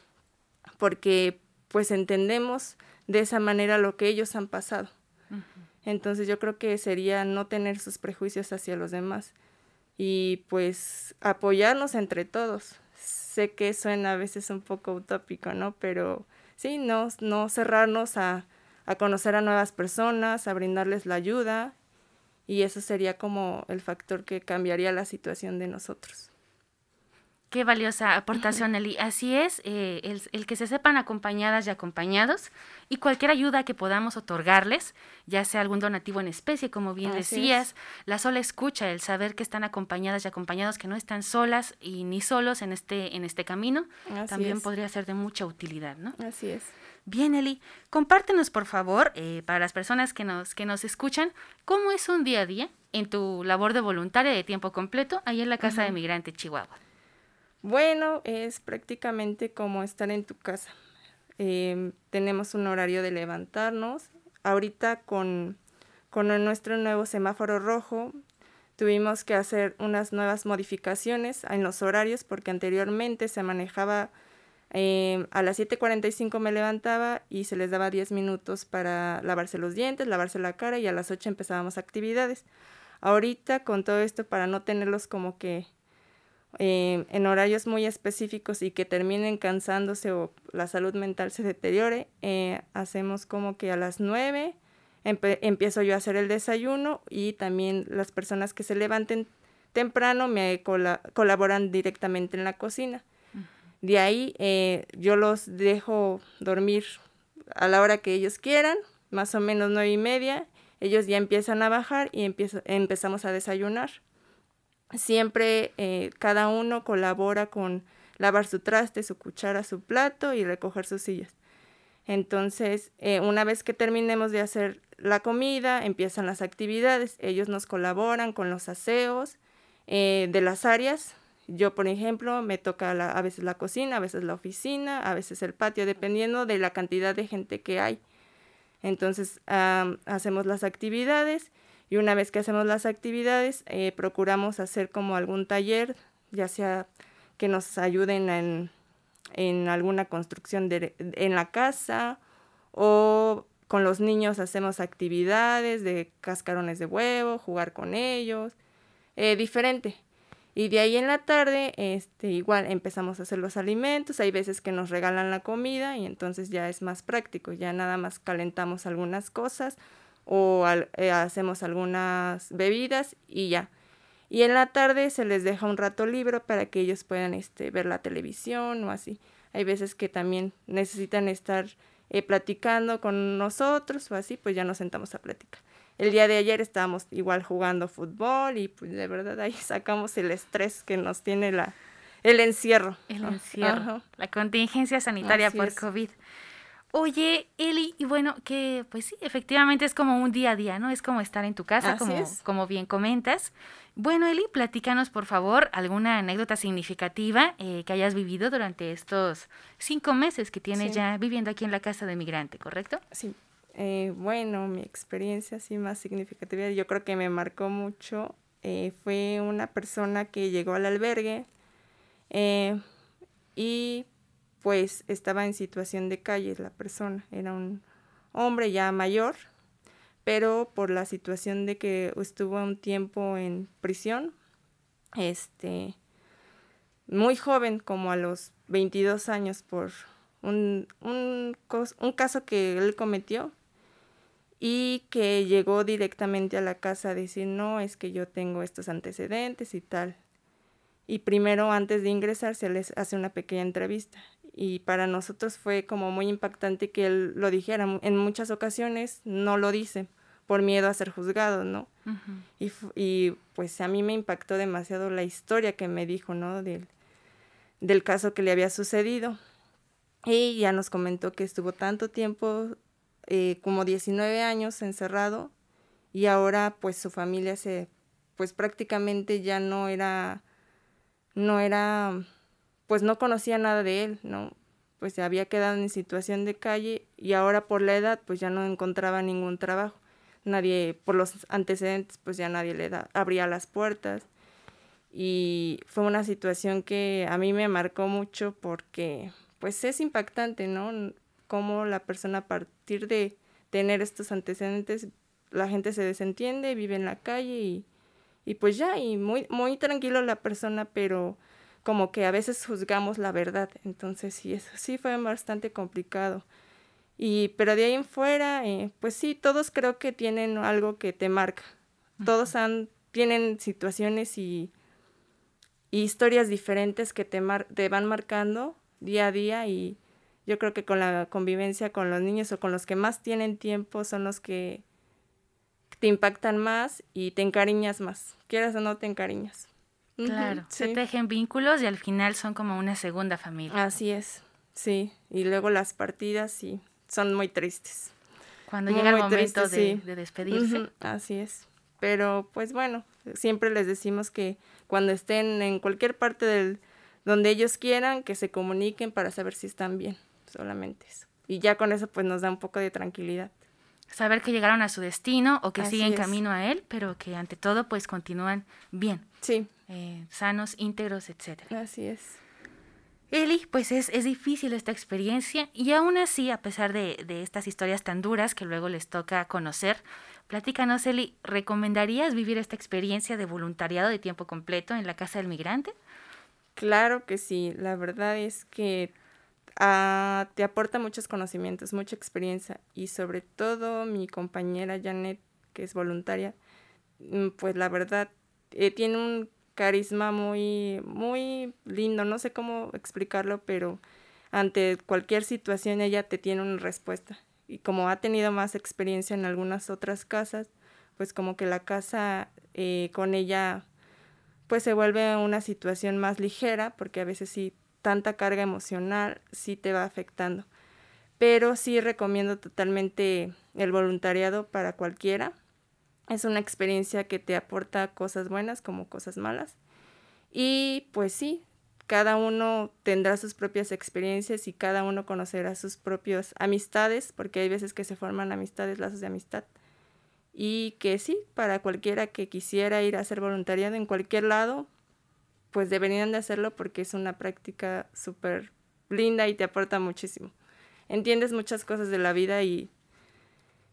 porque pues entendemos de esa manera lo que ellos han pasado. Entonces yo creo que sería no tener sus prejuicios hacia los demás y pues apoyarnos entre todos. Sé que suena a veces un poco utópico, ¿no? Pero sí, no, no cerrarnos a, a conocer a nuevas personas, a brindarles la ayuda y eso sería como el factor que cambiaría la situación de nosotros. Qué valiosa aportación, Eli. Así es, eh, el, que se sepan acompañadas y acompañados y cualquier ayuda que podamos otorgarles, ya sea algún donativo en especie, como bien decías, la sola escucha, el saber que están acompañadas y acompañados, que no están solas y ni solos en este, en este camino, también podría ser de mucha utilidad, ¿no? Así es. Bien, Eli, compártenos, por favor, eh, para las personas que nos, que nos escuchan, cómo es un día a día en tu labor de voluntaria de tiempo completo ahí en la Casa de Migrante Chihuahua. Bueno, es prácticamente como estar en tu casa. Em, tenemos un horario de levantarnos. Ahorita con, con nuestro nuevo semáforo rojo tuvimos que hacer unas nuevas modificaciones en los horarios porque anteriormente se manejaba em, a las 7.45 me levantaba y se les daba 10 minutos para lavarse los dientes, lavarse la cara y a las 8 empezábamos actividades. Ahorita con todo esto para no tenerlos como que eh, en horarios muy específicos y que terminen cansándose o la salud mental se deteriore, eh, hacemos como que a las 9 empiezo yo a hacer el desayuno y también las personas que se levanten temprano me colaboran directamente en la cocina. De ahí eh, yo los dejo dormir a la hora que ellos quieran, más o menos nueve y media. Ellos ya empiezan a bajar y empezamos a desayunar. Siempre eh, cada uno colabora con lavar su traste, su cuchara, su plato y recoger sus sillas. Entonces, eh, una vez que terminemos de hacer la comida, empiezan las actividades. Ellos nos colaboran con los aseos eh, de las áreas. Yo, por ejemplo, me toca a veces la cocina, a veces la oficina, a veces el patio, dependiendo de la cantidad de gente que hay. Entonces, hacemos las actividades y una vez que hacemos las actividades, eh, procuramos hacer como algún taller, ya sea que nos ayuden en, en alguna construcción de, en la casa o con los niños hacemos actividades de cascarones de huevo, jugar con ellos, eh, diferente. Y de ahí en la tarde, este, igual empezamos a hacer los alimentos, hay veces que nos regalan la comida y entonces ya es más práctico, ya nada más calentamos algunas cosas o eh, hacemos algunas bebidas y ya. Y en la tarde se les deja un rato libre para que ellos puedan este, ver la televisión o así. Hay veces que también necesitan estar eh, platicando con nosotros o así, pues ya nos sentamos a platicar. El día de ayer estábamos igual jugando fútbol y pues de verdad ahí sacamos el estrés que nos tiene la, el encierro. El encierro, la contingencia sanitaria por COVID. Oye, Eli, y bueno, que pues sí, efectivamente es como un día a día, ¿no? Es como estar en tu casa, como, como bien comentas. Bueno, Eli, platícanos, por favor, alguna anécdota significativa eh, que hayas vivido durante estos cinco meses que tienes ya viviendo aquí en la casa de migrante, ¿correcto? Sí. Eh, bueno, mi experiencia así más significativa, yo creo que me marcó mucho. Eh, fue una persona que llegó al albergue y pues estaba en situación de calle la persona, era un hombre ya mayor, pero por la situación de que estuvo un tiempo en prisión, este, muy joven, como a los 22 años, por un, un, un caso que él cometió y que llegó directamente a la casa a decir, no, es que yo tengo estos antecedentes y tal. Y primero, antes de ingresar, se les hace una pequeña entrevista y para nosotros fue como muy impactante que él lo dijera. En muchas ocasiones no lo dice por miedo a ser juzgado, ¿no? y, y, pues a mí me impactó demasiado la historia que me dijo, ¿no? Del, del caso que le había sucedido. Y ya nos comentó que estuvo tanto tiempo, eh, como 19 años encerrado, y ahora pues su familia se, pues prácticamente ya no era, no era pues no conocía nada de él, ¿no? Pues se había quedado en situación de calle y ahora por la edad pues ya no encontraba ningún trabajo. Nadie, por los antecedentes, pues ya nadie le da, abría las puertas. Y fue una situación que a mí me marcó mucho porque pues es impactante, ¿no? Cómo la persona a partir de tener estos antecedentes, la gente se desentiende, vive en la calle y, y pues ya, y muy, muy tranquilo la persona, pero como que a veces juzgamos la verdad. Entonces sí, eso sí fue bastante complicado. Y, pero de ahí en fuera, eh, pues sí, todos creo que tienen algo que te marca. Todos han, tienen situaciones y, historias diferentes que te, te van marcando día a día y yo creo que con la convivencia con los niños o con los que más tienen tiempo son los que te impactan más y te encariñas más. Quieras o no, te encariñas. Claro, se tejen vínculos y al final son como una segunda familia. Así es, sí. Y luego las partidas sí, son muy tristes. Cuando llega el momento de, despedirse. Así es. Pero pues bueno, siempre les decimos que cuando estén en cualquier parte del donde ellos quieran, que se comuniquen para saber si están bien, solamente eso. Y ya con eso pues nos da un poco de tranquilidad saber que llegaron a su destino o que siguen camino a él, pero que ante todo pues continúan bien. Sí. Eh, sanos, íntegros, etcétera. Así es. Eli, pues es, es, difícil esta experiencia y aún así, a pesar de, de, estas historias tan duras que luego les toca conocer, platícanos, Eli, ¿recomendarías vivir esta experiencia de voluntariado de tiempo completo en la Casa del Migrante? Claro que sí, la verdad es que Ah, te aporta muchos conocimientos, mucha experiencia y sobre todo mi compañera Janet, que es voluntaria, mm, pues la verdad eh, tiene un carisma muy, muy lindo, no sé cómo explicarlo, pero ante cualquier situación ella te tiene una respuesta. Y como ha tenido más experiencia en algunas otras casas, pues como que la casa eh, con ella pues se vuelve una situación más ligera, porque a veces sí, tanta carga emocional sí te va afectando. Pero sí recomiendo totalmente el voluntariado para cualquiera. Es una experiencia que te aporta cosas buenas como cosas malas. Y pues sí, cada uno tendrá sus propias experiencias y cada uno conocerá sus propias amistades, porque hay veces que se forman amistades, lazos de amistad. Y que sí, para cualquiera que quisiera ir a hacer voluntariado en cualquier lado, pues deberían de hacerlo porque es una práctica súper linda y te aporta muchísimo. Entiendes muchas cosas de la vida y,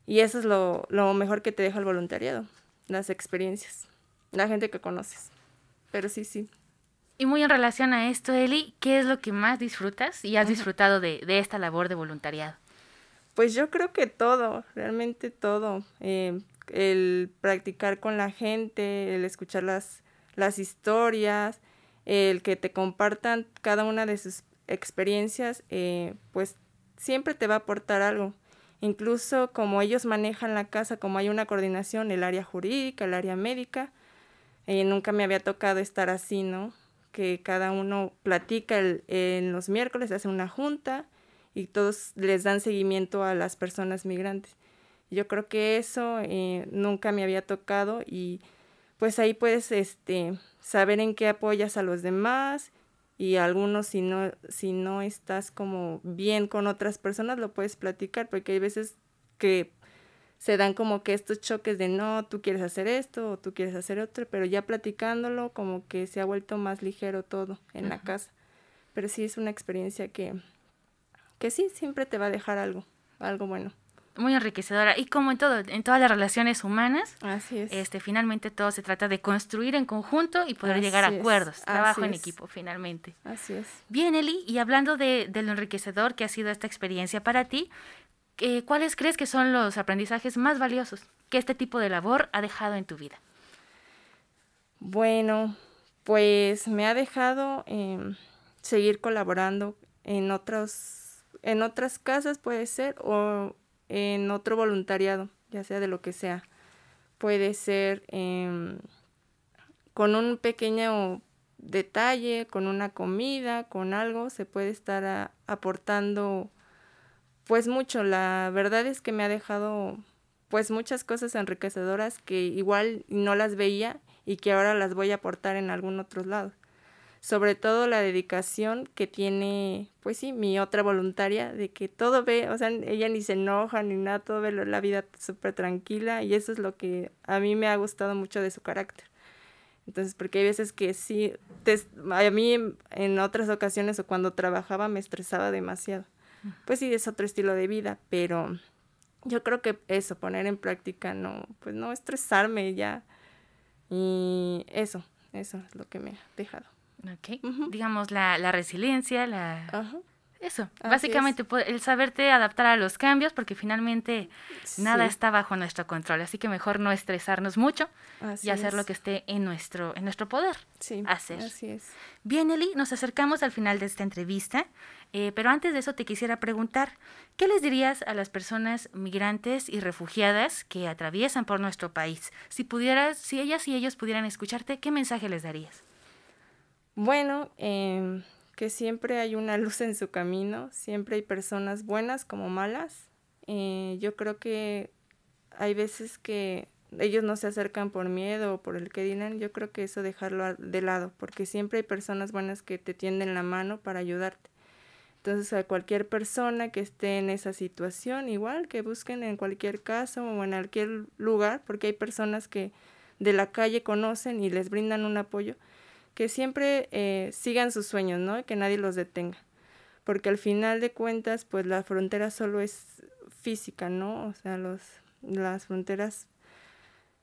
y eso es lo, lo mejor que te deja el voluntariado, las experiencias, la gente que conoces. Pero sí, sí, y muy en relación a esto, Eli, ¿qué es lo que más disfrutas y has disfrutado de, esta labor de voluntariado? Pues yo creo que todo, realmente todo. Eh, el practicar con la gente, el escuchar las, las historias, el que te compartan cada una de sus experiencias, eh, pues siempre te va a aportar algo. Incluso como ellos manejan la casa, como hay una coordinación, el área jurídica, el área médica, eh, nunca me había tocado estar así, ¿no? que cada uno platica en los miércoles, hace una junta y todos les dan seguimiento a las personas migrantes. Yo creo que eso eh, nunca me había tocado y pues ahí puedes este, saber en qué apoyas a los demás y algunos si no, si no estás como bien con otras personas lo puedes platicar porque hay veces que se dan como que estos choques de no, tú quieres hacer esto o tú quieres hacer otro, pero ya platicándolo como que se ha vuelto más ligero todo en la casa. Pero sí es una experiencia que, que sí, siempre te va a dejar algo, algo bueno. Muy enriquecedora. Y como en todo, en todas las relaciones humanas, Así es. este, finalmente todo se trata de construir en conjunto y poder llegar a acuerdos. Trabajo en equipo, finalmente. Así es. Bien, Eli, y hablando de, de lo enriquecedor que ha sido esta experiencia para ti, ¿cuáles crees que son los aprendizajes más valiosos que este tipo de labor ha dejado en tu vida? Bueno, pues me ha dejado em, seguir colaborando en otros, en otras casas puede ser, o en otro voluntariado, ya sea de lo que sea. Puede ser em, con un pequeño detalle, con una comida, con algo, se puede estar aportando pues mucho, la verdad es que me ha dejado pues muchas cosas enriquecedoras que igual no las veía y que ahora las voy a aportar en algún otro lado. Sobre todo la dedicación que tiene, pues sí, mi otra voluntaria, de que todo ve, o sea, ella ni se enoja ni nada, todo ve la vida súper tranquila y eso es lo que a mí me ha gustado mucho de su carácter. Entonces, porque hay veces que sí, a mí en otras ocasiones o cuando trabajaba me estresaba demasiado pues sí, es otro estilo de vida, pero yo creo que eso, poner en práctica, no, pues no estresarme ya. Y eso, eso es lo que me ha dejado. Ok. Digamos, la, la resiliencia, la... Eso, básicamente el saberte adaptar a los cambios, porque finalmente nada está bajo nuestro control, así que mejor no estresarnos mucho y hacer lo que esté en nuestro, en nuestro poder sí, hacer. Así es. Bien, Eli, nos acercamos al final de esta entrevista, eh, pero antes de eso te quisiera preguntar, ¿qué les dirías a las personas migrantes y refugiadas que atraviesan por nuestro país? Si pudieras, si ellas y ellos pudieran escucharte, ¿qué mensaje les darías? Bueno, eh que siempre hay una luz en su camino, siempre hay personas buenas como malas. Eh, yo creo que hay veces que ellos no se acercan por miedo o por el que dirán, yo creo que eso dejarlo de lado, porque siempre hay personas buenas que te tienden la mano para ayudarte. Entonces a cualquier persona que esté en esa situación, igual que busquen en cualquier caso o en cualquier lugar, porque hay personas que de la calle conocen y les brindan un apoyo, que siempre eh, sigan sus sueños, ¿no? Que nadie los detenga. Porque al final de cuentas, pues la frontera solo es física, ¿no? O sea, los, las fronteras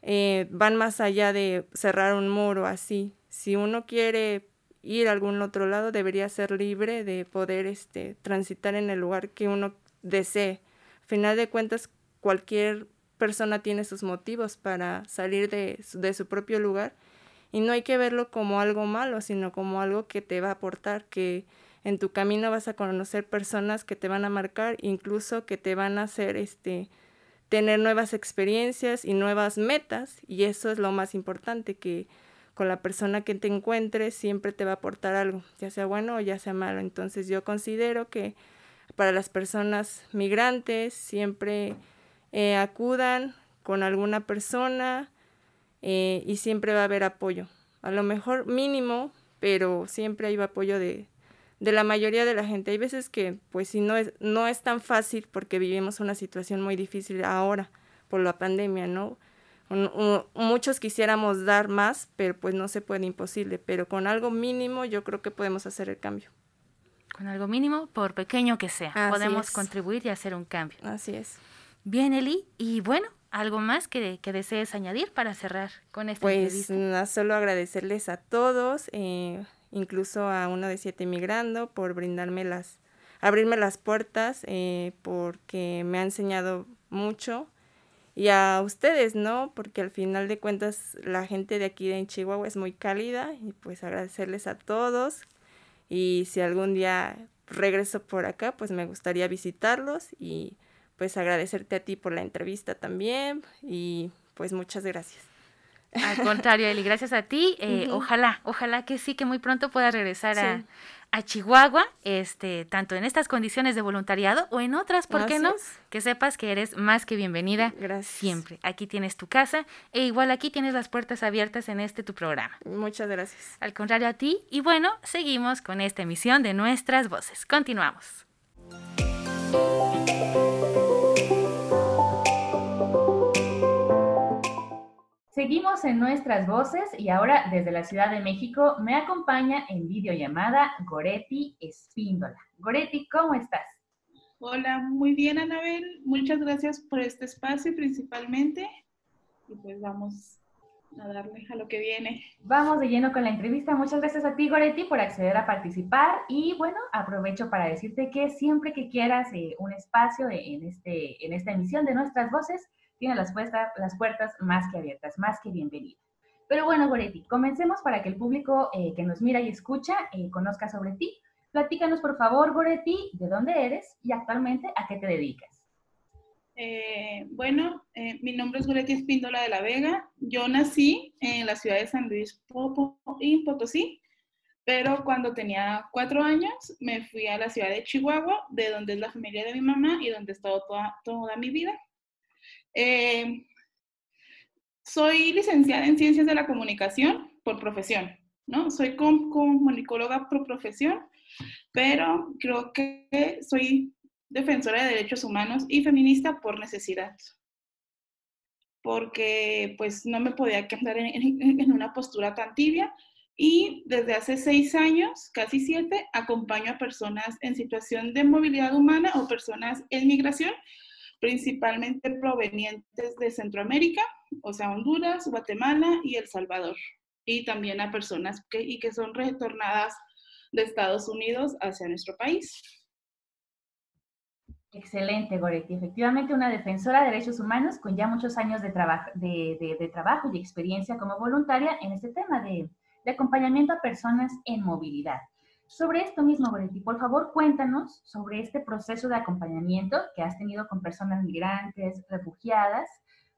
eh, van más allá de cerrar un muro así. Si uno quiere ir a algún otro lado, debería ser libre de poder este, transitar en el lugar que uno desee. Al final de cuentas, cualquier persona tiene sus motivos para salir de, de su propio lugar y no hay que verlo como algo malo, sino como algo que te va a aportar, que en tu camino vas a conocer personas que te van a marcar, incluso que te van a hacer este tener nuevas experiencias y nuevas metas y eso es lo más importante que con la persona que te encuentres siempre te va a aportar algo, ya sea bueno o ya sea malo. Entonces yo considero que para las personas migrantes siempre eh, acudan con alguna persona eh, y siempre va a haber apoyo. A lo mejor mínimo, pero siempre hay apoyo de, de la mayoría de la gente. Hay veces que, pues, si no es, no es tan fácil porque vivimos una situación muy difícil ahora por la pandemia, ¿no? muchos quisiéramos dar más, pero pues no se puede imposible, pero con algo mínimo yo creo que podemos hacer el cambio. Con algo mínimo, por pequeño que sea, podemos contribuir y hacer un cambio. Así es. Bien, Eli, y bueno, ¿algo más que, que desees añadir para cerrar con esta pues, Pues solo agradecerles a todos, eh, incluso a uno de siete migrando, por brindarme las, abrirme las puertas, eh, porque me ha enseñado mucho. Y a ustedes, ¿no? Porque al final de cuentas la gente de aquí de Chihuahua es muy cálida y pues agradecerles a todos. Y si algún día regreso por acá, pues me gustaría visitarlos y pues agradecerte a ti por la entrevista también y pues muchas gracias. Al contrario, Eli, gracias a ti. Eh, ojalá, ojalá que sí, que muy pronto puedas regresar a, a, Chihuahua, este, tanto en estas condiciones de voluntariado o en otras, ¿por qué no? Que sepas que eres más que bienvenida gracias. siempre. Aquí tienes tu casa e igual aquí tienes las puertas abiertas en este tu programa. Muchas gracias. Al contrario a ti. Y bueno, seguimos con esta emisión de Nuestras Voces. Continuamos. Seguimos en nuestras voces y ahora desde la Ciudad de México me acompaña en videollamada Goretti Espíndola. Goretti, ¿cómo estás? Hola, muy bien Anabel, muchas gracias por este espacio principalmente y pues vamos a darle a lo que viene. Vamos de lleno con la entrevista. Muchas gracias a ti Goretti por acceder a participar y bueno, aprovecho para decirte que siempre que quieras eh, un espacio en, este, en esta emisión de nuestras voces, tiene las, puertas, las puertas más que abiertas, más que bienvenidas. Pero bueno, Goretti, comencemos para que el público eh, que nos mira y escucha eh, conozca sobre ti. Platícanos, por favor, Goretti, de dónde eres y actualmente a qué te dedicas. Eh, bueno, mi nombre es Goretti Espíndola de la Vega. Yo nací en la ciudad de San Luis Potosí, pero cuando tenía cuatro años me fui a la ciudad de Chihuahua, de donde es la familia de mi mamá y donde he estado toda, toda mi vida. Eh, soy licenciada en Ciencias de la Comunicación por profesión, ¿no? Soy comunicóloga por profesión, pero creo que soy defensora de derechos humanos y feminista por necesidad. Porque pues no me podía quedar en, una postura tan tibia y desde hace seis años, casi siete, acompaño a personas en situación de movilidad humana o personas en migración principalmente provenientes de Centroamérica, o sea, Honduras, Guatemala y El Salvador, y también a personas que, y que son retornadas de Estados Unidos hacia nuestro país. Excelente, Goretti. Efectivamente, una defensora de derechos humanos con ya muchos años de, trabajo de, trabajo y experiencia como voluntaria en este tema de acompañamiento a personas en movilidad. Sobre esto mismo, Goretti, por favor, cuéntanos sobre este proceso de acompañamiento que has tenido con personas migrantes, refugiadas,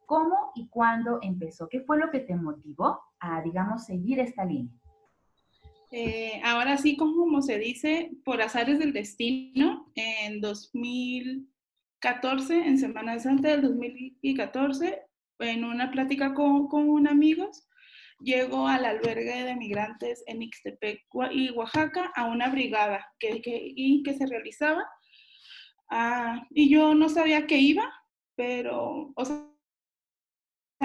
cómo y cuándo empezó, qué fue lo que te motivó a, digamos, seguir esta línea. Eh, ahora sí, como se dice, por azares del destino, en 2014, en Semana Santa del 2014, en una plática con, con amigos, llegó al albergue de migrantes en Ixtepec y Oaxaca a una brigada que, y que se realizaba. Ah, y yo no sabía que iba, pero, o sea,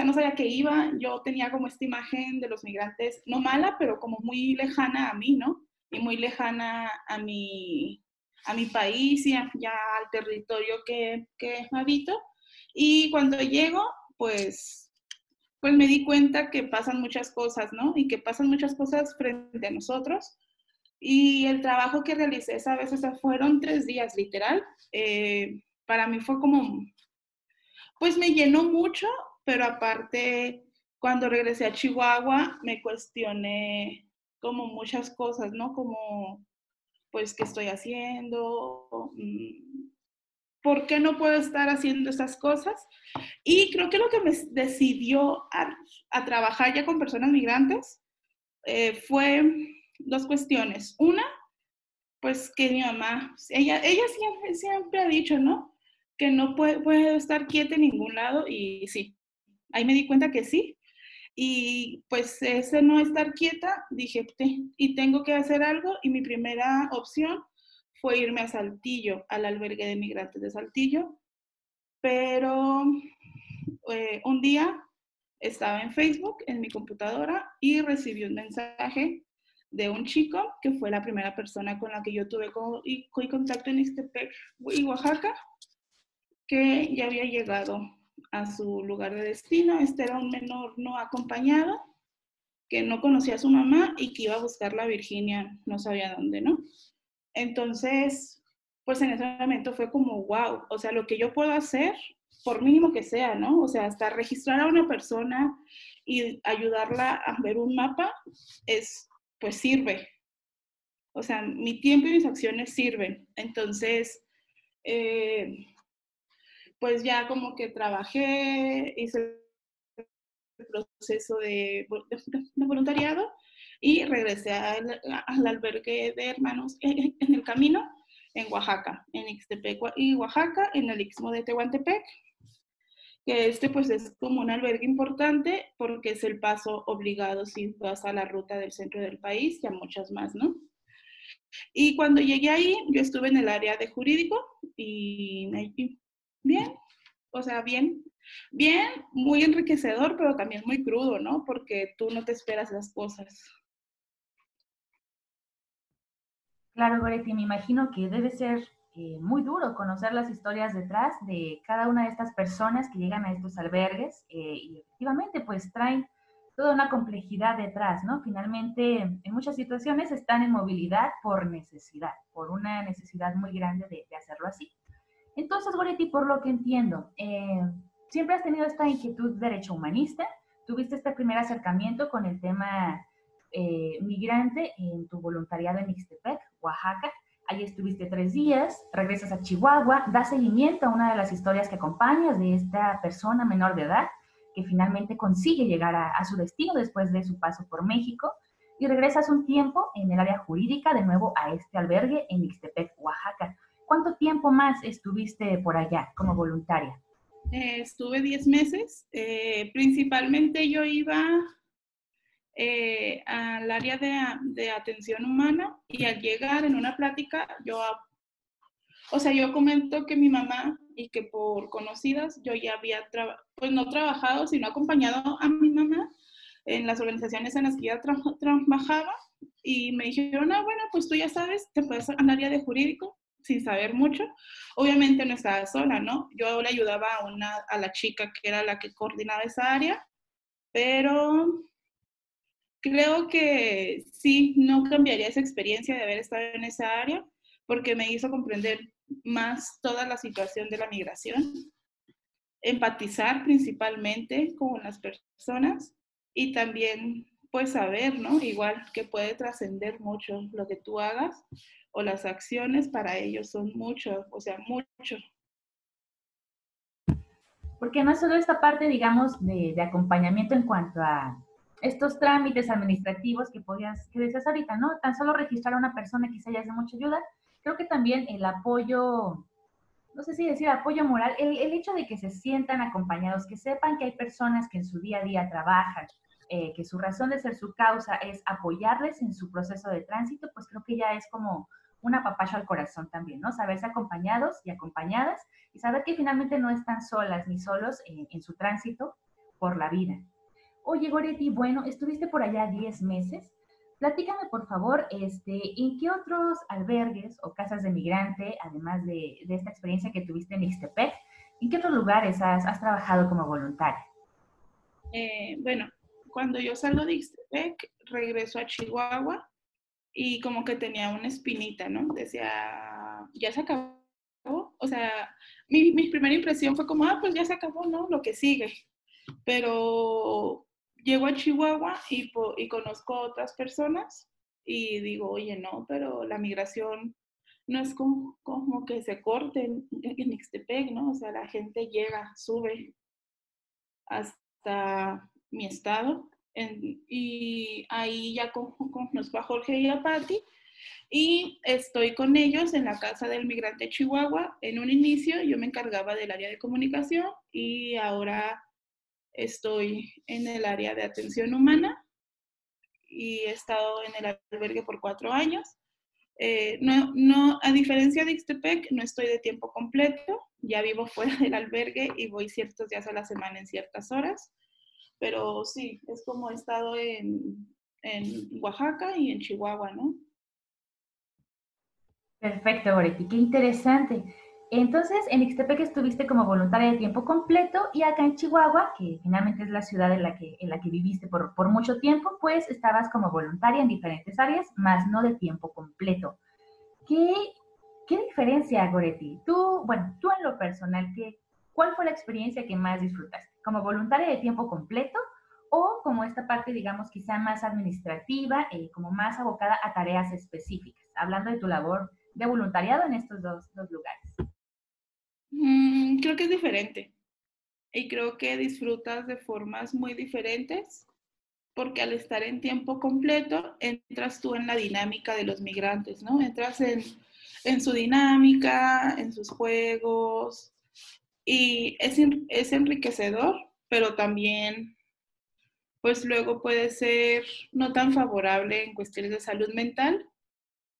no sabía que iba, yo tenía como esta imagen de los migrantes, no mala, pero como muy lejana a mí, ¿no? Y muy lejana a mi, a mi país y ya al territorio que, que habito. Y cuando llego, pues pues me di cuenta que pasan muchas cosas, ¿no? Y que pasan muchas cosas frente a nosotros. Y el trabajo que realicé esa vez, o sea, fueron tres días, literal. Eh, para mí fue como, pues me llenó mucho, pero aparte, cuando regresé a Chihuahua, me cuestioné como muchas cosas, ¿no? Como, pues, ¿qué estoy haciendo? ¿Por qué no puedo estar haciendo esas cosas? Y creo que lo que me decidió a, trabajar ya con personas migrantes eh, fue dos cuestiones. Una, pues que mi mamá, ella, ella siempre, ha dicho, ¿no? Que no puede, puede estar quieta en ningún lado y sí, ahí me di cuenta que sí. Y pues ese no estar quieta, dije, y tengo que hacer algo y mi primera opción fue irme a Saltillo, al albergue de migrantes de Saltillo. Pero eh, un día estaba en Facebook, en mi computadora, y recibí un mensaje de un chico que fue la primera persona con la que yo tuve contacto en Ixtepec y Oaxaca, que ya había llegado a su lugar de destino. Este era un menor no acompañado, que no conocía a su mamá y que iba a buscar la Virginia, no sabía dónde, ¿no? Entonces, pues en ese momento fue como, wow, o sea, lo que yo puedo hacer, por mínimo que sea, ¿no? O sea, hasta registrar a una persona y ayudarla a ver un mapa es pues sirve. O sea, mi tiempo y mis acciones sirven. Entonces, eh, pues ya como que trabajé, hice el proceso de, voluntariado y regresé al, albergue de hermanos en, el camino en Oaxaca, en Ixtepec y Oaxaca, en el Istmo de Tehuantepec que este pues es como un albergue importante porque es el paso obligado si vas a la ruta del centro del país y a muchas más, ¿no? Y cuando llegué ahí, yo estuve en el área de jurídico y bien, o sea, bien, bien, muy enriquecedor, pero también muy crudo, ¿no? Porque tú no te esperas las cosas. Claro, Goretti, me imagino que debe ser eh, muy duro conocer las historias detrás de cada una de estas personas que llegan a estos albergues eh, y efectivamente pues traen toda una complejidad detrás, ¿no? Finalmente en muchas situaciones están en movilidad por necesidad, por una necesidad muy grande de, hacerlo así. Entonces, Goretti, por lo que entiendo, eh, siempre has tenido esta inquietud derecho humanista, tuviste este primer acercamiento con el tema migrante en tu voluntariado en Ixtepec, Oaxaca, Allí estuviste tres días, regresas a Chihuahua, das seguimiento a una de las historias que acompañas de esta persona menor de edad que finalmente consigue llegar a, su destino después de su paso por México y regresas un tiempo en el área jurídica de nuevo a este albergue en Ixtepec, Oaxaca. ¿Cuánto tiempo más estuviste por allá como voluntaria? Eh, estuve diez meses. Eh, principalmente yo iba eh, al área de, atención humana y al llegar en una plática, yo, o sea, yo comento que mi mamá y que por conocidas yo ya había, pues no trabajado, sino acompañado a mi mamá en las organizaciones en las que ella trabajaba y me dijeron, ah, bueno, pues tú ya sabes, te puedes al área de jurídico sin saber mucho. Obviamente no estaba sola, ¿no? Yo le ayudaba a, una, a la chica que era la que coordinaba esa área, pero creo que sí, no cambiaría esa experiencia de haber estado en esa área porque me hizo comprender más toda la situación de la migración, empatizar principalmente con las personas y también pues saber, ¿no? Igual que puede trascender mucho lo que tú hagas o las acciones para ellos son mucho, o sea, mucho. Porque no es solo esta parte, digamos, de, de acompañamiento en cuanto a estos trámites administrativos que podías, que decías ahorita, ¿no? Tan solo registrar a una persona quizá ya es de mucha ayuda. Creo que también el apoyo, no sé si decir apoyo moral, el, el hecho de que se sientan acompañados, que sepan que hay personas que en su día a día trabajan, eh, que su razón de ser, su causa es apoyarles en su proceso de tránsito, pues creo que ya es como un apapacho al corazón también, ¿no? Saberse acompañados y acompañadas y saber que finalmente no están solas ni solos en, en su tránsito por la vida. Oye, Goretti, bueno, estuviste por allá 10 meses. Platícame, por favor, este, ¿en qué otros albergues o casas de migrante, además de, esta experiencia que tuviste en Ixtepec, en qué otros lugares has, trabajado como voluntaria? Eh, bueno, cuando yo salgo de Ixtepec, regreso a Chihuahua y como que tenía una espinita, ¿no? Decía, ya se acabó. O sea, mi, mi primera impresión fue como, ah, pues ya se acabó, ¿no? Lo que sigue. Pero llego a Chihuahua y, y conozco a otras personas y digo, oye, no, pero la migración no es como, como que se corte en, en Ixtepec, ¿no? O sea, la gente llega, sube hasta mi estado y ahí ya conozco a Jorge y a Patti y estoy con ellos en la casa del migrante Chihuahua. En un inicio yo me encargaba del área de comunicación y ahora estoy en el área de atención humana y he estado en el albergue por cuatro años. Eh, no, no, a diferencia de Ixtepec, no estoy de tiempo completo, ya vivo fuera del albergue y voy ciertos días a la semana en ciertas horas, pero sí, es como he estado en, en Oaxaca y en Chihuahua, ¿no? Perfecto, Goretti, qué interesante. Entonces, en Ixtepec estuviste como voluntaria de tiempo completo y acá en Chihuahua, que finalmente es la ciudad en la que, en la que viviste por, por mucho tiempo, pues estabas como voluntaria en diferentes áreas, más no de tiempo completo. ¿Qué, qué diferencia, Goretti? Tú, bueno, tú en lo personal, ¿qué, ¿cuál fue la experiencia que más disfrutaste? ¿Como voluntaria de tiempo completo o como esta parte, digamos, quizá más administrativa, eh, como más abocada a tareas específicas? Hablando de tu labor de voluntariado en estos dos, lugares? Mm, creo que es diferente. Y creo que disfrutas de formas muy diferentes porque al estar en tiempo completo entras tú en la dinámica de los migrantes, ¿no? Entras en, en su dinámica, en sus juegos y es, es enriquecedor, pero también pues luego puede ser no tan favorable en cuestiones de salud mental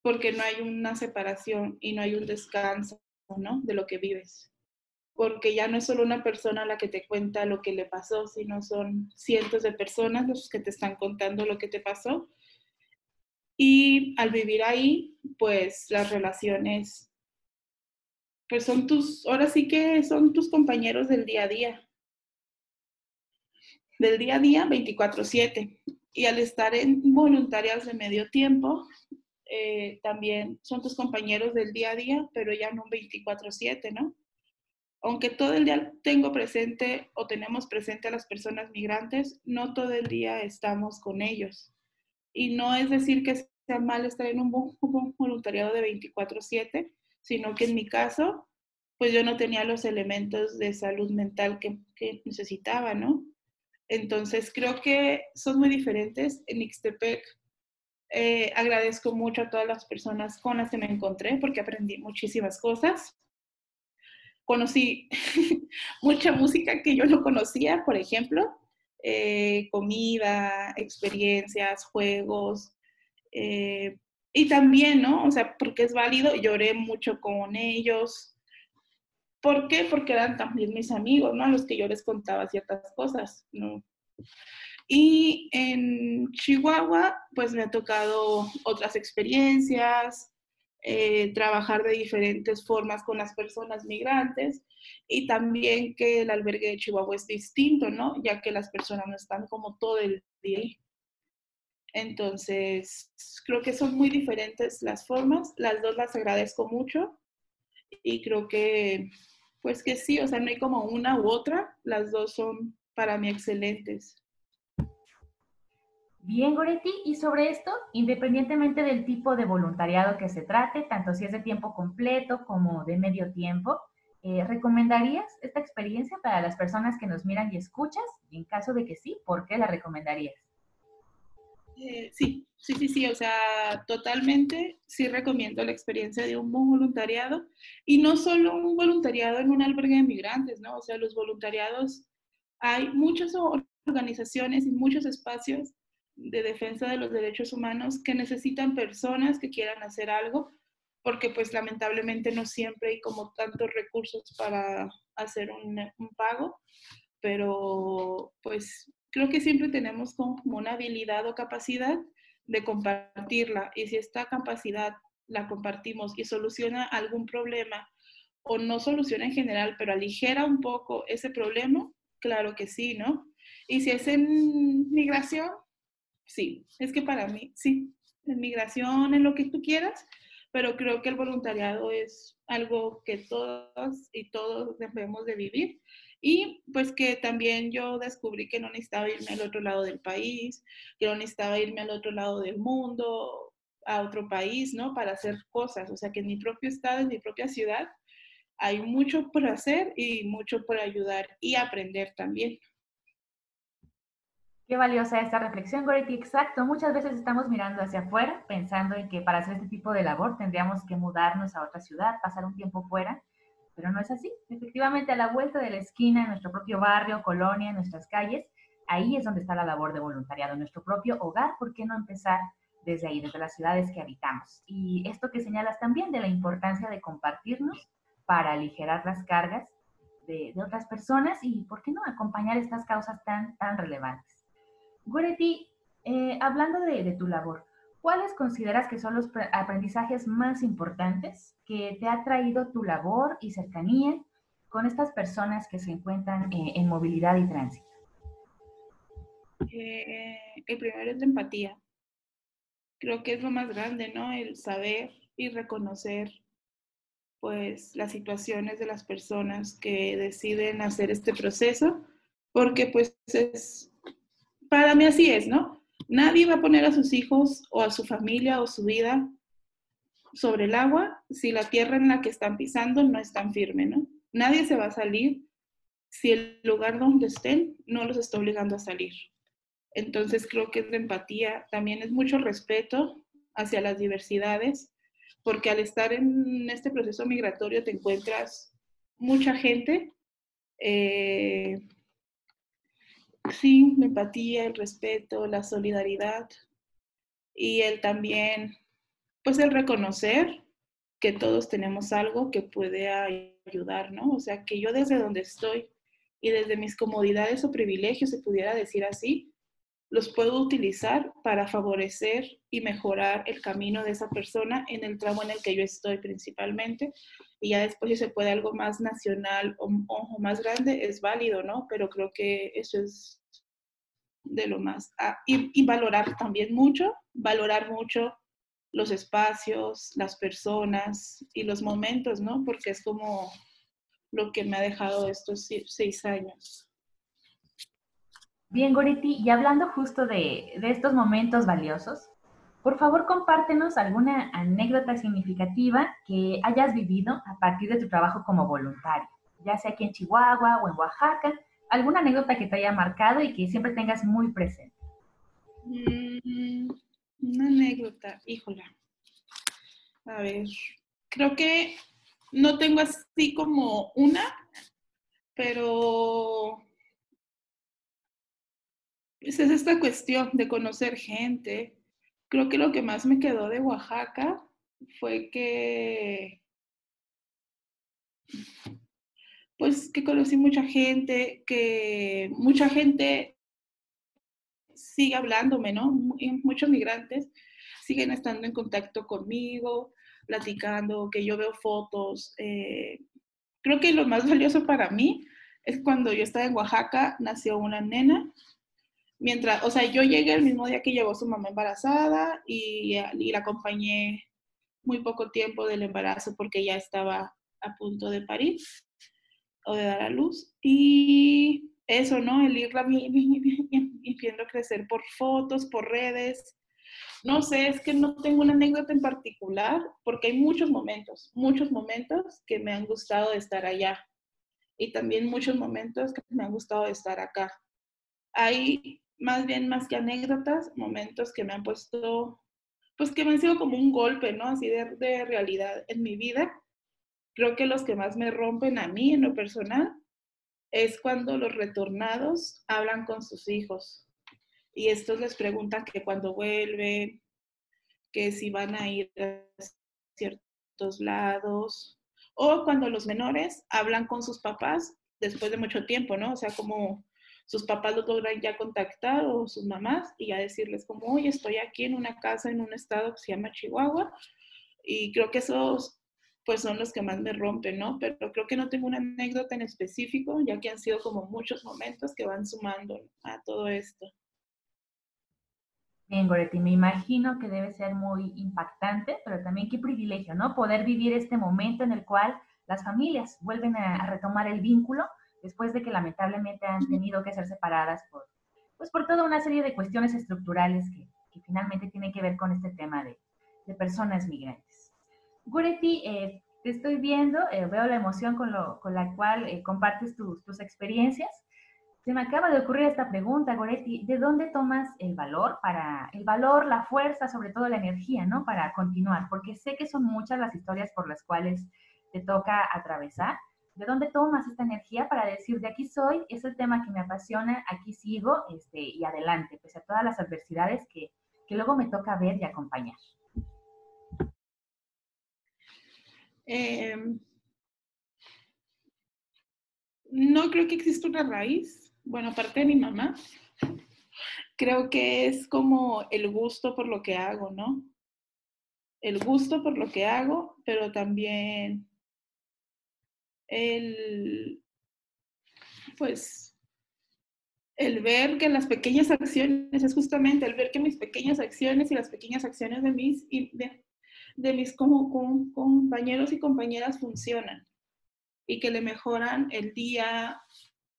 porque no hay una separación y no hay un descanso, ¿no? De lo que vives. Porque ya no es solo una persona la que te cuenta lo que le pasó, sino son cientos de personas los que te están contando lo que te pasó. Y al vivir ahí, pues las relaciones, pues son tus, ahora sí que son tus compañeros del día a día. Del día a día 24/7. Y al estar en voluntarias de medio tiempo, eh, también son tus compañeros del día a día, pero ya no 24/7, ¿no? Aunque todo el día tengo presente o tenemos presente a las personas migrantes, no todo el día estamos con ellos. Y no es decir que sea mal estar en un, voluntariado de 24/7, sino que en mi caso, pues yo no tenía los elementos de salud mental que, que necesitaba, ¿no? Entonces creo que son muy diferentes. En Ixtepec eh, agradezco mucho a todas las personas con las que me encontré porque aprendí muchísimas cosas. Conocí mucha música que yo no conocía, por ejemplo, eh, comida, experiencias, juegos. Eh, y también, ¿no? O sea, porque es válido, lloré mucho con ellos. ¿Por qué? Porque eran también mis amigos, ¿no? A los que yo les contaba ciertas cosas, ¿no? Y en Chihuahua, pues me ha tocado otras experiencias, eh, trabajar de diferentes formas con las personas migrantes y también que el albergue de Chihuahua es distinto, ¿no? Ya que las personas no están como todo el día. Entonces, creo que son muy diferentes las formas, las dos las agradezco mucho y creo que, pues que sí, o sea, no hay como una u otra, las dos son para mí excelentes. Bien, Goretti, y sobre esto, independientemente del tipo de voluntariado que se trate, tanto si es de tiempo completo como de medio tiempo, eh, ¿recomendarías esta experiencia para las personas que nos miran y escuchas? En caso de que sí, ¿por qué la recomendarías? Eh, sí, sí, sí, sí, o sea, totalmente sí recomiendo la experiencia de un voluntariado y no solo un voluntariado en un albergue de migrantes, ¿no? O sea, los voluntariados, hay muchas organizaciones y muchos espacios de defensa de los derechos humanos que necesitan personas que quieran hacer algo, porque pues lamentablemente no siempre hay como tantos recursos para hacer un, pago, pero pues creo que siempre tenemos como una habilidad o capacidad de compartirla y si esta capacidad la compartimos y soluciona algún problema o no soluciona en general, pero aligera un poco ese problema, claro que sí, ¿no? Y si es en migración, sí, es que para mí, sí, en migración, en lo que tú quieras, pero creo que el voluntariado es algo que todos y todos debemos de vivir. Y pues que también yo descubrí que no necesitaba irme al otro lado del país, que no necesitaba irme al otro lado del mundo, a otro país, ¿no? Para hacer cosas. O sea, que en mi propio estado, en mi propia ciudad, hay mucho por hacer y mucho por ayudar y aprender también. Qué valiosa esta reflexión, Goretti. Exacto. Muchas veces estamos mirando hacia afuera, pensando en que para hacer este tipo de labor tendríamos que mudarnos a otra ciudad, pasar un tiempo fuera, pero no es así. Efectivamente, a la vuelta de la esquina, en nuestro propio barrio, colonia, en nuestras calles, ahí es donde está la labor de voluntariado, en nuestro propio hogar. ¿Por qué no empezar desde ahí, desde las ciudades que habitamos? Y esto que señalas también de la importancia de compartirnos para aligerar las cargas de, otras personas y, ¿por qué no?, acompañar estas causas tan, tan relevantes. Goretti, eh, hablando de, tu labor, ¿cuáles consideras que son los aprendizajes más importantes que te ha traído tu labor y cercanía con estas personas que se encuentran eh, en movilidad y tránsito? Eh, el primero es la empatía. Creo que es lo más grande, ¿no? El saber y reconocer pues las situaciones de las personas que deciden hacer este proceso, porque pues es para mí así es, ¿no? Nadie va a poner a sus hijos o a su familia o su vida sobre el agua si la tierra en la que están pisando no es tan firme, ¿no? Nadie se va a salir si el lugar donde estén no los está obligando a salir. Entonces creo que es empatía, también es mucho respeto hacia las diversidades, porque al estar en este proceso migratorio te encuentras mucha gente eh, sí, la empatía, el respeto, la solidaridad y el también, pues el reconocer que todos tenemos algo que puede ayudar, ¿no? O sea, que yo desde donde estoy y desde mis comodidades o privilegios, se pudiera decir así, los puedo utilizar para favorecer y mejorar el camino de esa persona en el tramo en el que yo estoy principalmente. Y ya después si se puede algo más nacional o, más grande, es válido, ¿no? Pero creo que eso es de lo más. Y valorar también mucho, valorar mucho los espacios, las personas y los momentos, ¿no? Porque es como lo que me ha dejado estos seis años. Bien, Goretti, y hablando justo de, estos momentos valiosos, por favor compártenos alguna anécdota significativa que hayas vivido a partir de tu trabajo como voluntario, ya sea aquí en Chihuahua o en Oaxaca, alguna anécdota que te haya marcado y que siempre tengas muy presente. Mm, una anécdota, híjola. A ver, creo que no tengo así como una, pero es esta cuestión de conocer gente. Creo que lo que más me quedó de Oaxaca fue que, pues, que conocí mucha gente, que mucha gente sigue hablándome, ¿no? Muchos migrantes siguen estando en contacto conmigo, platicando, que yo veo fotos. Eh, creo que lo más valioso para mí es cuando yo estaba en Oaxaca, nació una nena mientras, o sea, yo llegué el mismo día que llegó su mamá embarazada y, la acompañé muy poco tiempo del embarazo porque ya estaba a punto de parir o de dar a luz. Y eso, ¿no? El irla viendo crecer por fotos, por redes. No sé, es que no tengo una anécdota en particular porque hay muchos momentos, muchos momentos que me han gustado estar allá y también muchos momentos que me han gustado estar acá. Hay más bien más que anécdotas, momentos que me han puesto, pues que me han sido como un golpe, ¿no? Así de, de realidad en mi vida. Creo que los que más me rompen a mí en lo personal es cuando los retornados hablan con sus hijos y estos les preguntan que cuando vuelven, que si van a ir a ciertos lados, o cuando los menores hablan con sus papás después de mucho tiempo, ¿no? O sea, como sus papás los logran ya contactar o sus mamás y ya decirles como, oye, estoy aquí en una casa en un estado que se llama Chihuahua y creo que esos pues son los que más me rompen, ¿no? Pero creo que no tengo una anécdota en específico, ya que han sido como muchos momentos que van sumando a todo esto. Bien, Goretti, me imagino que debe ser muy impactante, pero también qué privilegio, ¿no? Poder vivir este momento en el cual las familias vuelven a retomar el vínculo después de que lamentablemente han tenido que ser separadas por, pues por toda una serie de cuestiones estructurales que, finalmente tienen que ver con este tema de, personas migrantes. Guretti, eh, te estoy viendo, eh, veo la emoción con, la cual eh, compartes tus, experiencias, Se me acaba de ocurrir esta pregunta, Goretti, ¿de dónde tomas el valor para, el valor, la fuerza, sobre todo la energía, ¿no? Para continuar, porque sé que son muchas las historias por las cuales te toca atravesar. ¿De dónde tomas esta energía para decir, de aquí soy, es el tema que me apasiona, aquí sigo este, y adelante, pese a todas las adversidades que, que luego me toca ver y acompañar? Em, no creo que exista una raíz. Bueno, aparte de mi mamá, creo que es como el gusto por lo que hago, ¿no? El gusto por lo que hago, pero también el, pues, el ver que las pequeñas acciones, es justamente el ver que mis pequeñas acciones y las pequeñas acciones de mis, de, de mis como, compañeros y compañeras funcionan y que le mejoran el día,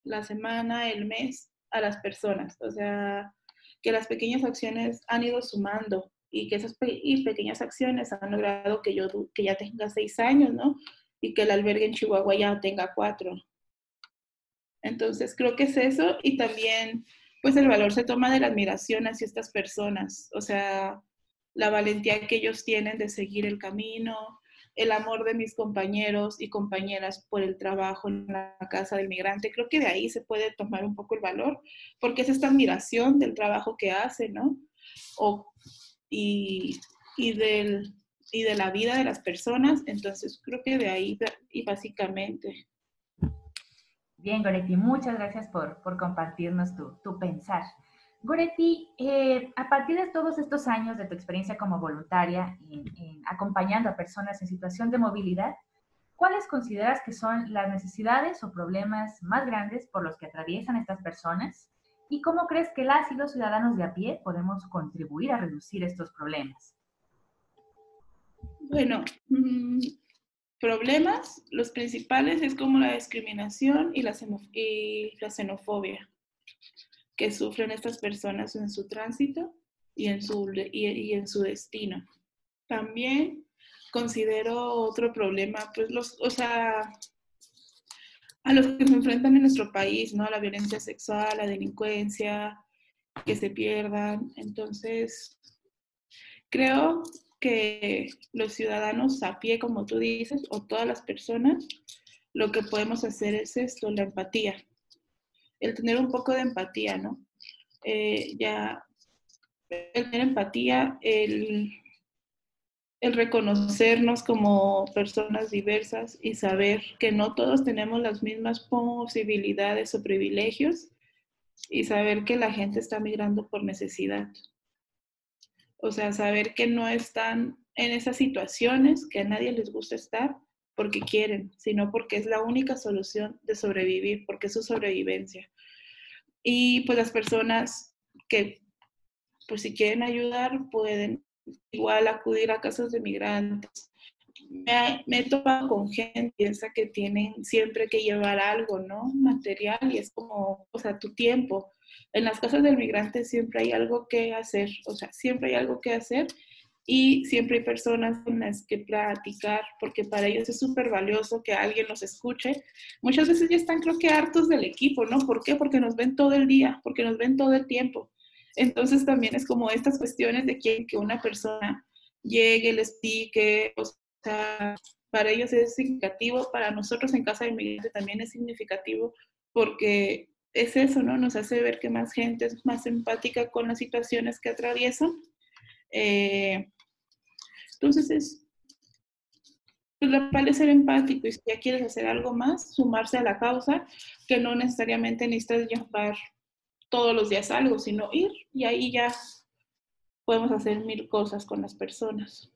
la semana, el mes a las personas. O sea, que las pequeñas acciones han ido sumando y que esas pequeñas acciones han logrado que yo que ya tenga seis años, ¿no? Y que el albergue en Chihuahua ya tenga cuatro. Entonces, creo que es eso y también, pues el valor se toma de la admiración hacia estas personas. O sea, la valentía que ellos tienen de seguir el camino, el amor de mis compañeros y compañeras por el trabajo en la casa del migrante. Creo que de ahí se puede tomar un poco el valor, porque es esta admiración del trabajo que hacen, ¿no? O, y, y, del, y de la vida de las personas. Entonces, creo que de ahí, y básicamente. Bien, Goretti, muchas gracias por, por compartirnos tu, tu pensar. Goretti, eh, a partir de todos estos años de tu experiencia como voluntaria en, acompañando a personas en situación de movilidad, ¿cuáles consideras que son las necesidades o problemas más grandes por los que atraviesan estas personas? ¿Y cómo crees que las y los ciudadanos de a pie podemos contribuir a reducir estos problemas? Bueno, mm, problemas, los principales es como la discriminación y la, xenofobia que sufren estas personas en su tránsito y en su, y, en su destino. También considero otro problema, pues los, o sea, a los que se enfrentan en nuestro país, ¿no? La violencia sexual, la delincuencia, que se pierdan. Entonces, creo que los ciudadanos a pie, como tú dices, o todas las personas, lo que podemos hacer es esto, la empatía el tener un poco de empatía, ¿no? Eh, ya, el tener empatía, el, el reconocernos como personas diversas y saber que no todos tenemos las mismas posibilidades o privilegios y saber que la gente está migrando por necesidad. O sea, saber que no están en esas situaciones que a nadie les gusta estar porque quieren, sino porque es la única solución de sobrevivir, porque es su sobrevivencia. Y pues las personas que, pues si quieren ayudar, pueden igual acudir a casas de migrantes. Me, me he topado con gente que piensa que tienen siempre que llevar algo, ¿no? Material y es como, o sea, tu tiempo. En las casas de migrantes siempre hay algo que hacer, o sea, siempre hay algo que hacer y siempre hay personas con las que platicar, porque para ellos es súper valioso que alguien los escuche. Muchas veces ya están creo que hartos del equipo, ¿no? ¿Por qué? Porque nos ven todo el día, porque nos ven todo el tiempo. Entonces también es como estas cuestiones de que, que una persona llegue, les pique, o sea, para ellos es significativo, para nosotros en Casa de Inmigrante también es significativo porque es eso, ¿no? Nos hace ver que más gente es más empática con las situaciones que atraviesan eh, entonces es, pues, lo cual es ser empático y si ya quieres hacer algo más, sumarse a la causa, que no necesariamente necesitas llevar todos los días algo, sino ir y ahí ya podemos hacer mil cosas con las personas.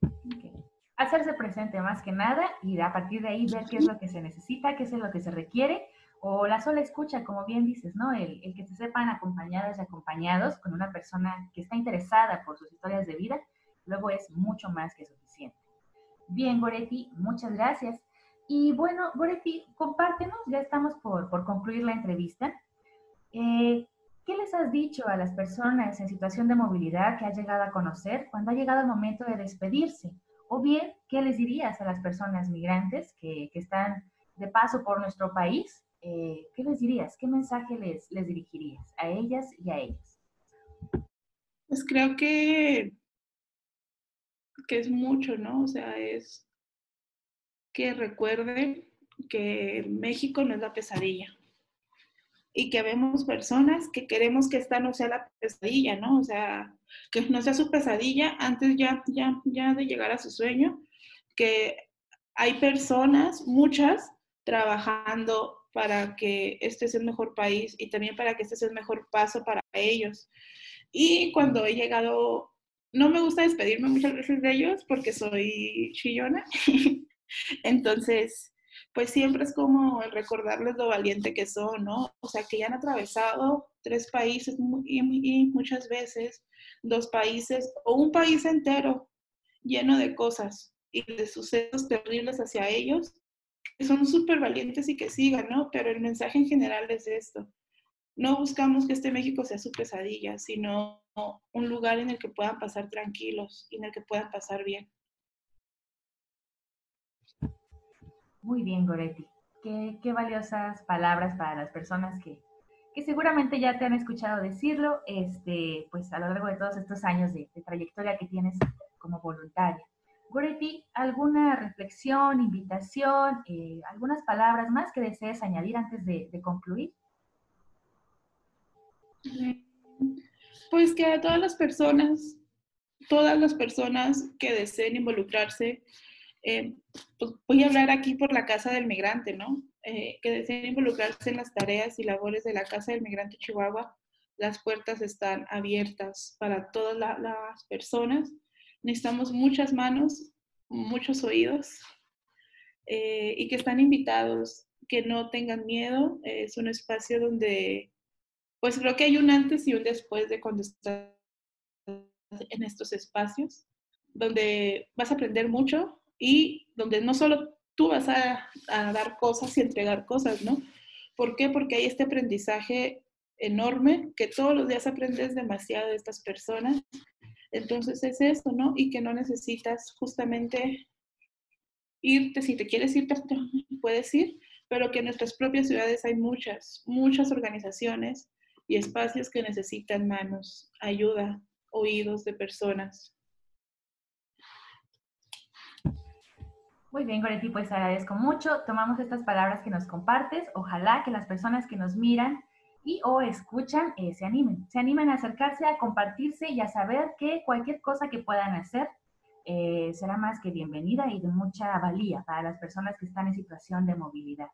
Hacerse presente más que nada y a partir de ahí ver qué es lo que se necesita, qué es lo que se requiere o la sola escucha, como bien dices, ¿no? El, el, que se sepan acompañadas y acompañados con una persona que está interesada por sus historias de vida, luego es mucho más que suficiente. Bien, Goretti, muchas gracias. Y bueno, Goretti, compártenos, ya estamos por, por concluir la entrevista. Eh, ¿Qué les has dicho a las personas en situación de movilidad que has llegado a conocer cuando ha llegado el momento de despedirse? O bien, ¿qué les dirías a las personas migrantes que, que están de paso por nuestro país eh, ¿qué les dirías? ¿Qué mensaje les, les dirigirías a ellas y a ellos? Pues creo que, que es mucho, ¿no? O sea, es que recuerden que México no es la pesadilla y que vemos personas que queremos que esta no sea la pesadilla, ¿no? O sea, que no sea su pesadilla antes ya, ya, ya de llegar a su sueño, que hay personas, muchas, trabajando para que este sea el mejor país y también para que este sea el mejor paso para ellos. Y cuando he llegado, no me gusta despedirme muchas veces de ellos porque soy chillona, entonces pues siempre es como recordarles lo valiente que son, ¿no? O sea, que ya han atravesado tres países y, muchas veces dos países o un país entero lleno de cosas y de sucesos terribles hacia ellos, que son súper valientes y que sigan, ¿no? Pero el mensaje en general es esto. No buscamos que este México sea su pesadilla, sino un lugar en el que puedan pasar tranquilos y en el que puedan pasar bien. Muy bien, Goretti. Qué, valiosas palabras para las personas que, seguramente ya te han escuchado decirlo, este, pues a lo largo de todos estos años de, trayectoria que tienes como voluntaria. Goretti, ¿alguna reflexión, invitación, eh, algunas palabras más que desees añadir antes de, concluir? Pues que a todas las personas, todas las personas que deseen involucrarse eh, pues voy a hablar aquí por la Casa del Migrante, ¿no? Eh, que deseen involucrarse en las tareas y labores de la Casa del Migrante Chihuahua. Las puertas están abiertas para todas las personas. Necesitamos muchas manos, muchos oídos eh, y que están invitados, que no tengan miedo. es un espacio donde, pues creo que hay un antes y un después de cuando estás en estos espacios, donde vas a aprender mucho, y donde no solo tú vas a, dar cosas y entregar cosas, ¿no? ¿Por qué? Porque hay este aprendizaje enorme que todos los días aprendes demasiado de estas personas. Entonces es esto, ¿no? Y que no necesitas justamente irte, si te quieres irte, puedes ir, pero que en nuestras propias ciudades hay muchas, muchas organizaciones y espacios que necesitan manos, ayuda, oídos de personas. Muy bien, Goretti, pues agradezco mucho. Tomamos estas palabras que nos compartes. Ojalá que las personas que nos miran y o escuchan eh, se animen, se animen a acercarse, a compartirse y a saber que cualquier cosa que puedan hacer eh, será más que bienvenida y de mucha valía para las personas que están en situación de movilidad.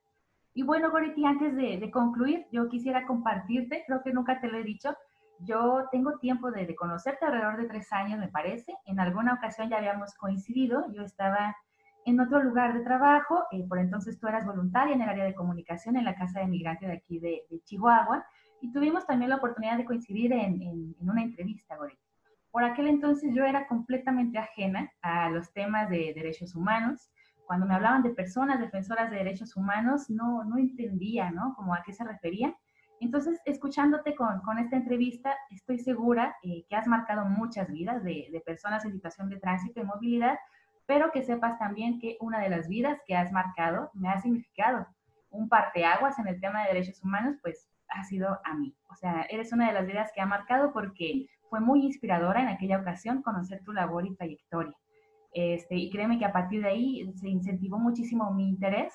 Y bueno, Goretti, antes de, de concluir, yo quisiera compartirte, creo que nunca te lo he dicho, yo tengo tiempo de, de conocerte, alrededor de tres años me parece. En alguna ocasión ya habíamos coincidido, yo estaba en otro lugar de trabajo. Eh, por entonces tú eras voluntaria en el área de comunicación en la Casa de Migrante de aquí de, Chihuahua y tuvimos también la oportunidad de coincidir en, en, una entrevista, Goretti. Por aquel entonces yo era completamente ajena a los temas de derechos humanos. Cuando me hablaban de personas defensoras de derechos humanos, no, no entendía, ¿no? Como a qué se refería. Entonces, escuchándote con, con esta entrevista, estoy segura eh, que has marcado muchas vidas de, de personas en situación de tránsito y movilidad pero que sepas también que una de las vidas que has marcado me ha significado un parteaguas en el tema de derechos humanos, pues ha sido a mí. O sea, eres una de las vidas que ha marcado porque fue muy inspiradora en aquella ocasión conocer tu labor y trayectoria. Este, y créeme que a partir de ahí se incentivó muchísimo mi interés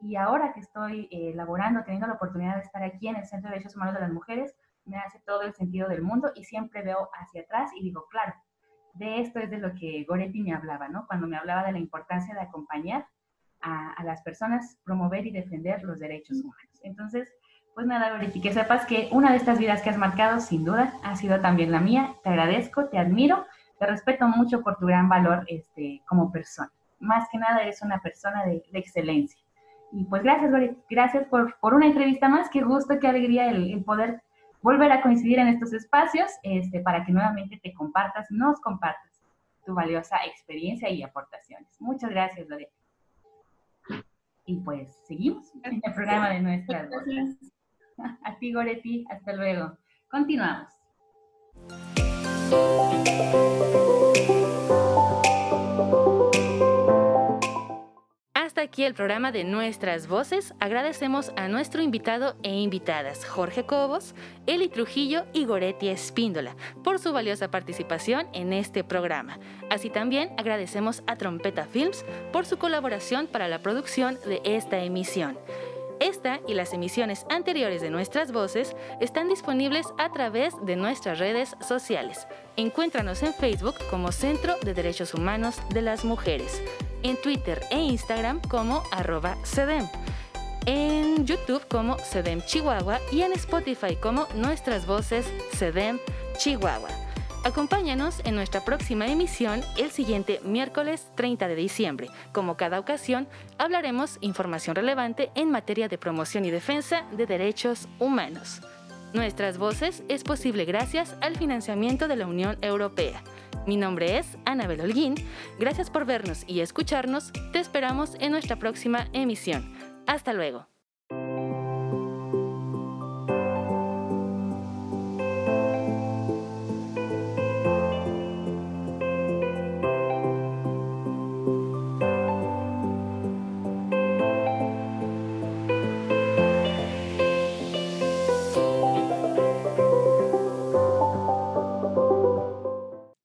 y ahora que estoy eh, laborando, teniendo la oportunidad de estar aquí en el Centro de Derechos Humanos de las Mujeres, me hace todo el sentido del mundo y siempre veo hacia atrás y digo, claro, de esto es de lo que Goretti me hablaba, ¿no? Cuando me hablaba de la importancia de acompañar a, las personas, promover y defender los derechos humanos. Entonces, pues nada, Goretti, que sepas que una de estas vidas que has marcado, sin duda, ha sido también la mía. Te agradezco, te admiro, te respeto mucho por tu gran valor este, como persona. Más que nada, eres una persona de, excelencia. Y pues gracias, Goretti, gracias por, por, una entrevista más. Qué gusto, qué alegría el, el poder volver a coincidir en estos espacios este, para que nuevamente te compartas, nos compartas tu valiosa experiencia y aportaciones. Muchas gracias, Lorena. Y pues seguimos en el programa de nuestra A ti, Goretti, hasta luego. Continuamos. Hasta aquí el programa de Nuestras Voces. Agradecemos a nuestro invitado e invitadas, Jorge Cobos, Eli Trujillo y Goretti Espíndola, por su valiosa participación en este programa. Así también agradecemos a Trompeta Films por su colaboración para la producción de esta emisión. Esta y las emisiones anteriores de nuestras voces están disponibles a través de nuestras redes sociales. Encuéntranos en Facebook como Centro de Derechos Humanos de las Mujeres, en Twitter e Instagram como arroba CEDEM, en YouTube como CEDEM Chihuahua y en Spotify como Nuestras Voces CEDEM Chihuahua. Acompáñanos en nuestra próxima emisión el siguiente miércoles 30 de diciembre. Como cada ocasión, hablaremos información relevante en materia de promoción y defensa de derechos humanos. Nuestras voces es posible gracias al financiamiento de la Unión Europea. Mi nombre es Anabel Holguín. Gracias por vernos y escucharnos. Te esperamos en nuestra próxima emisión. Hasta luego.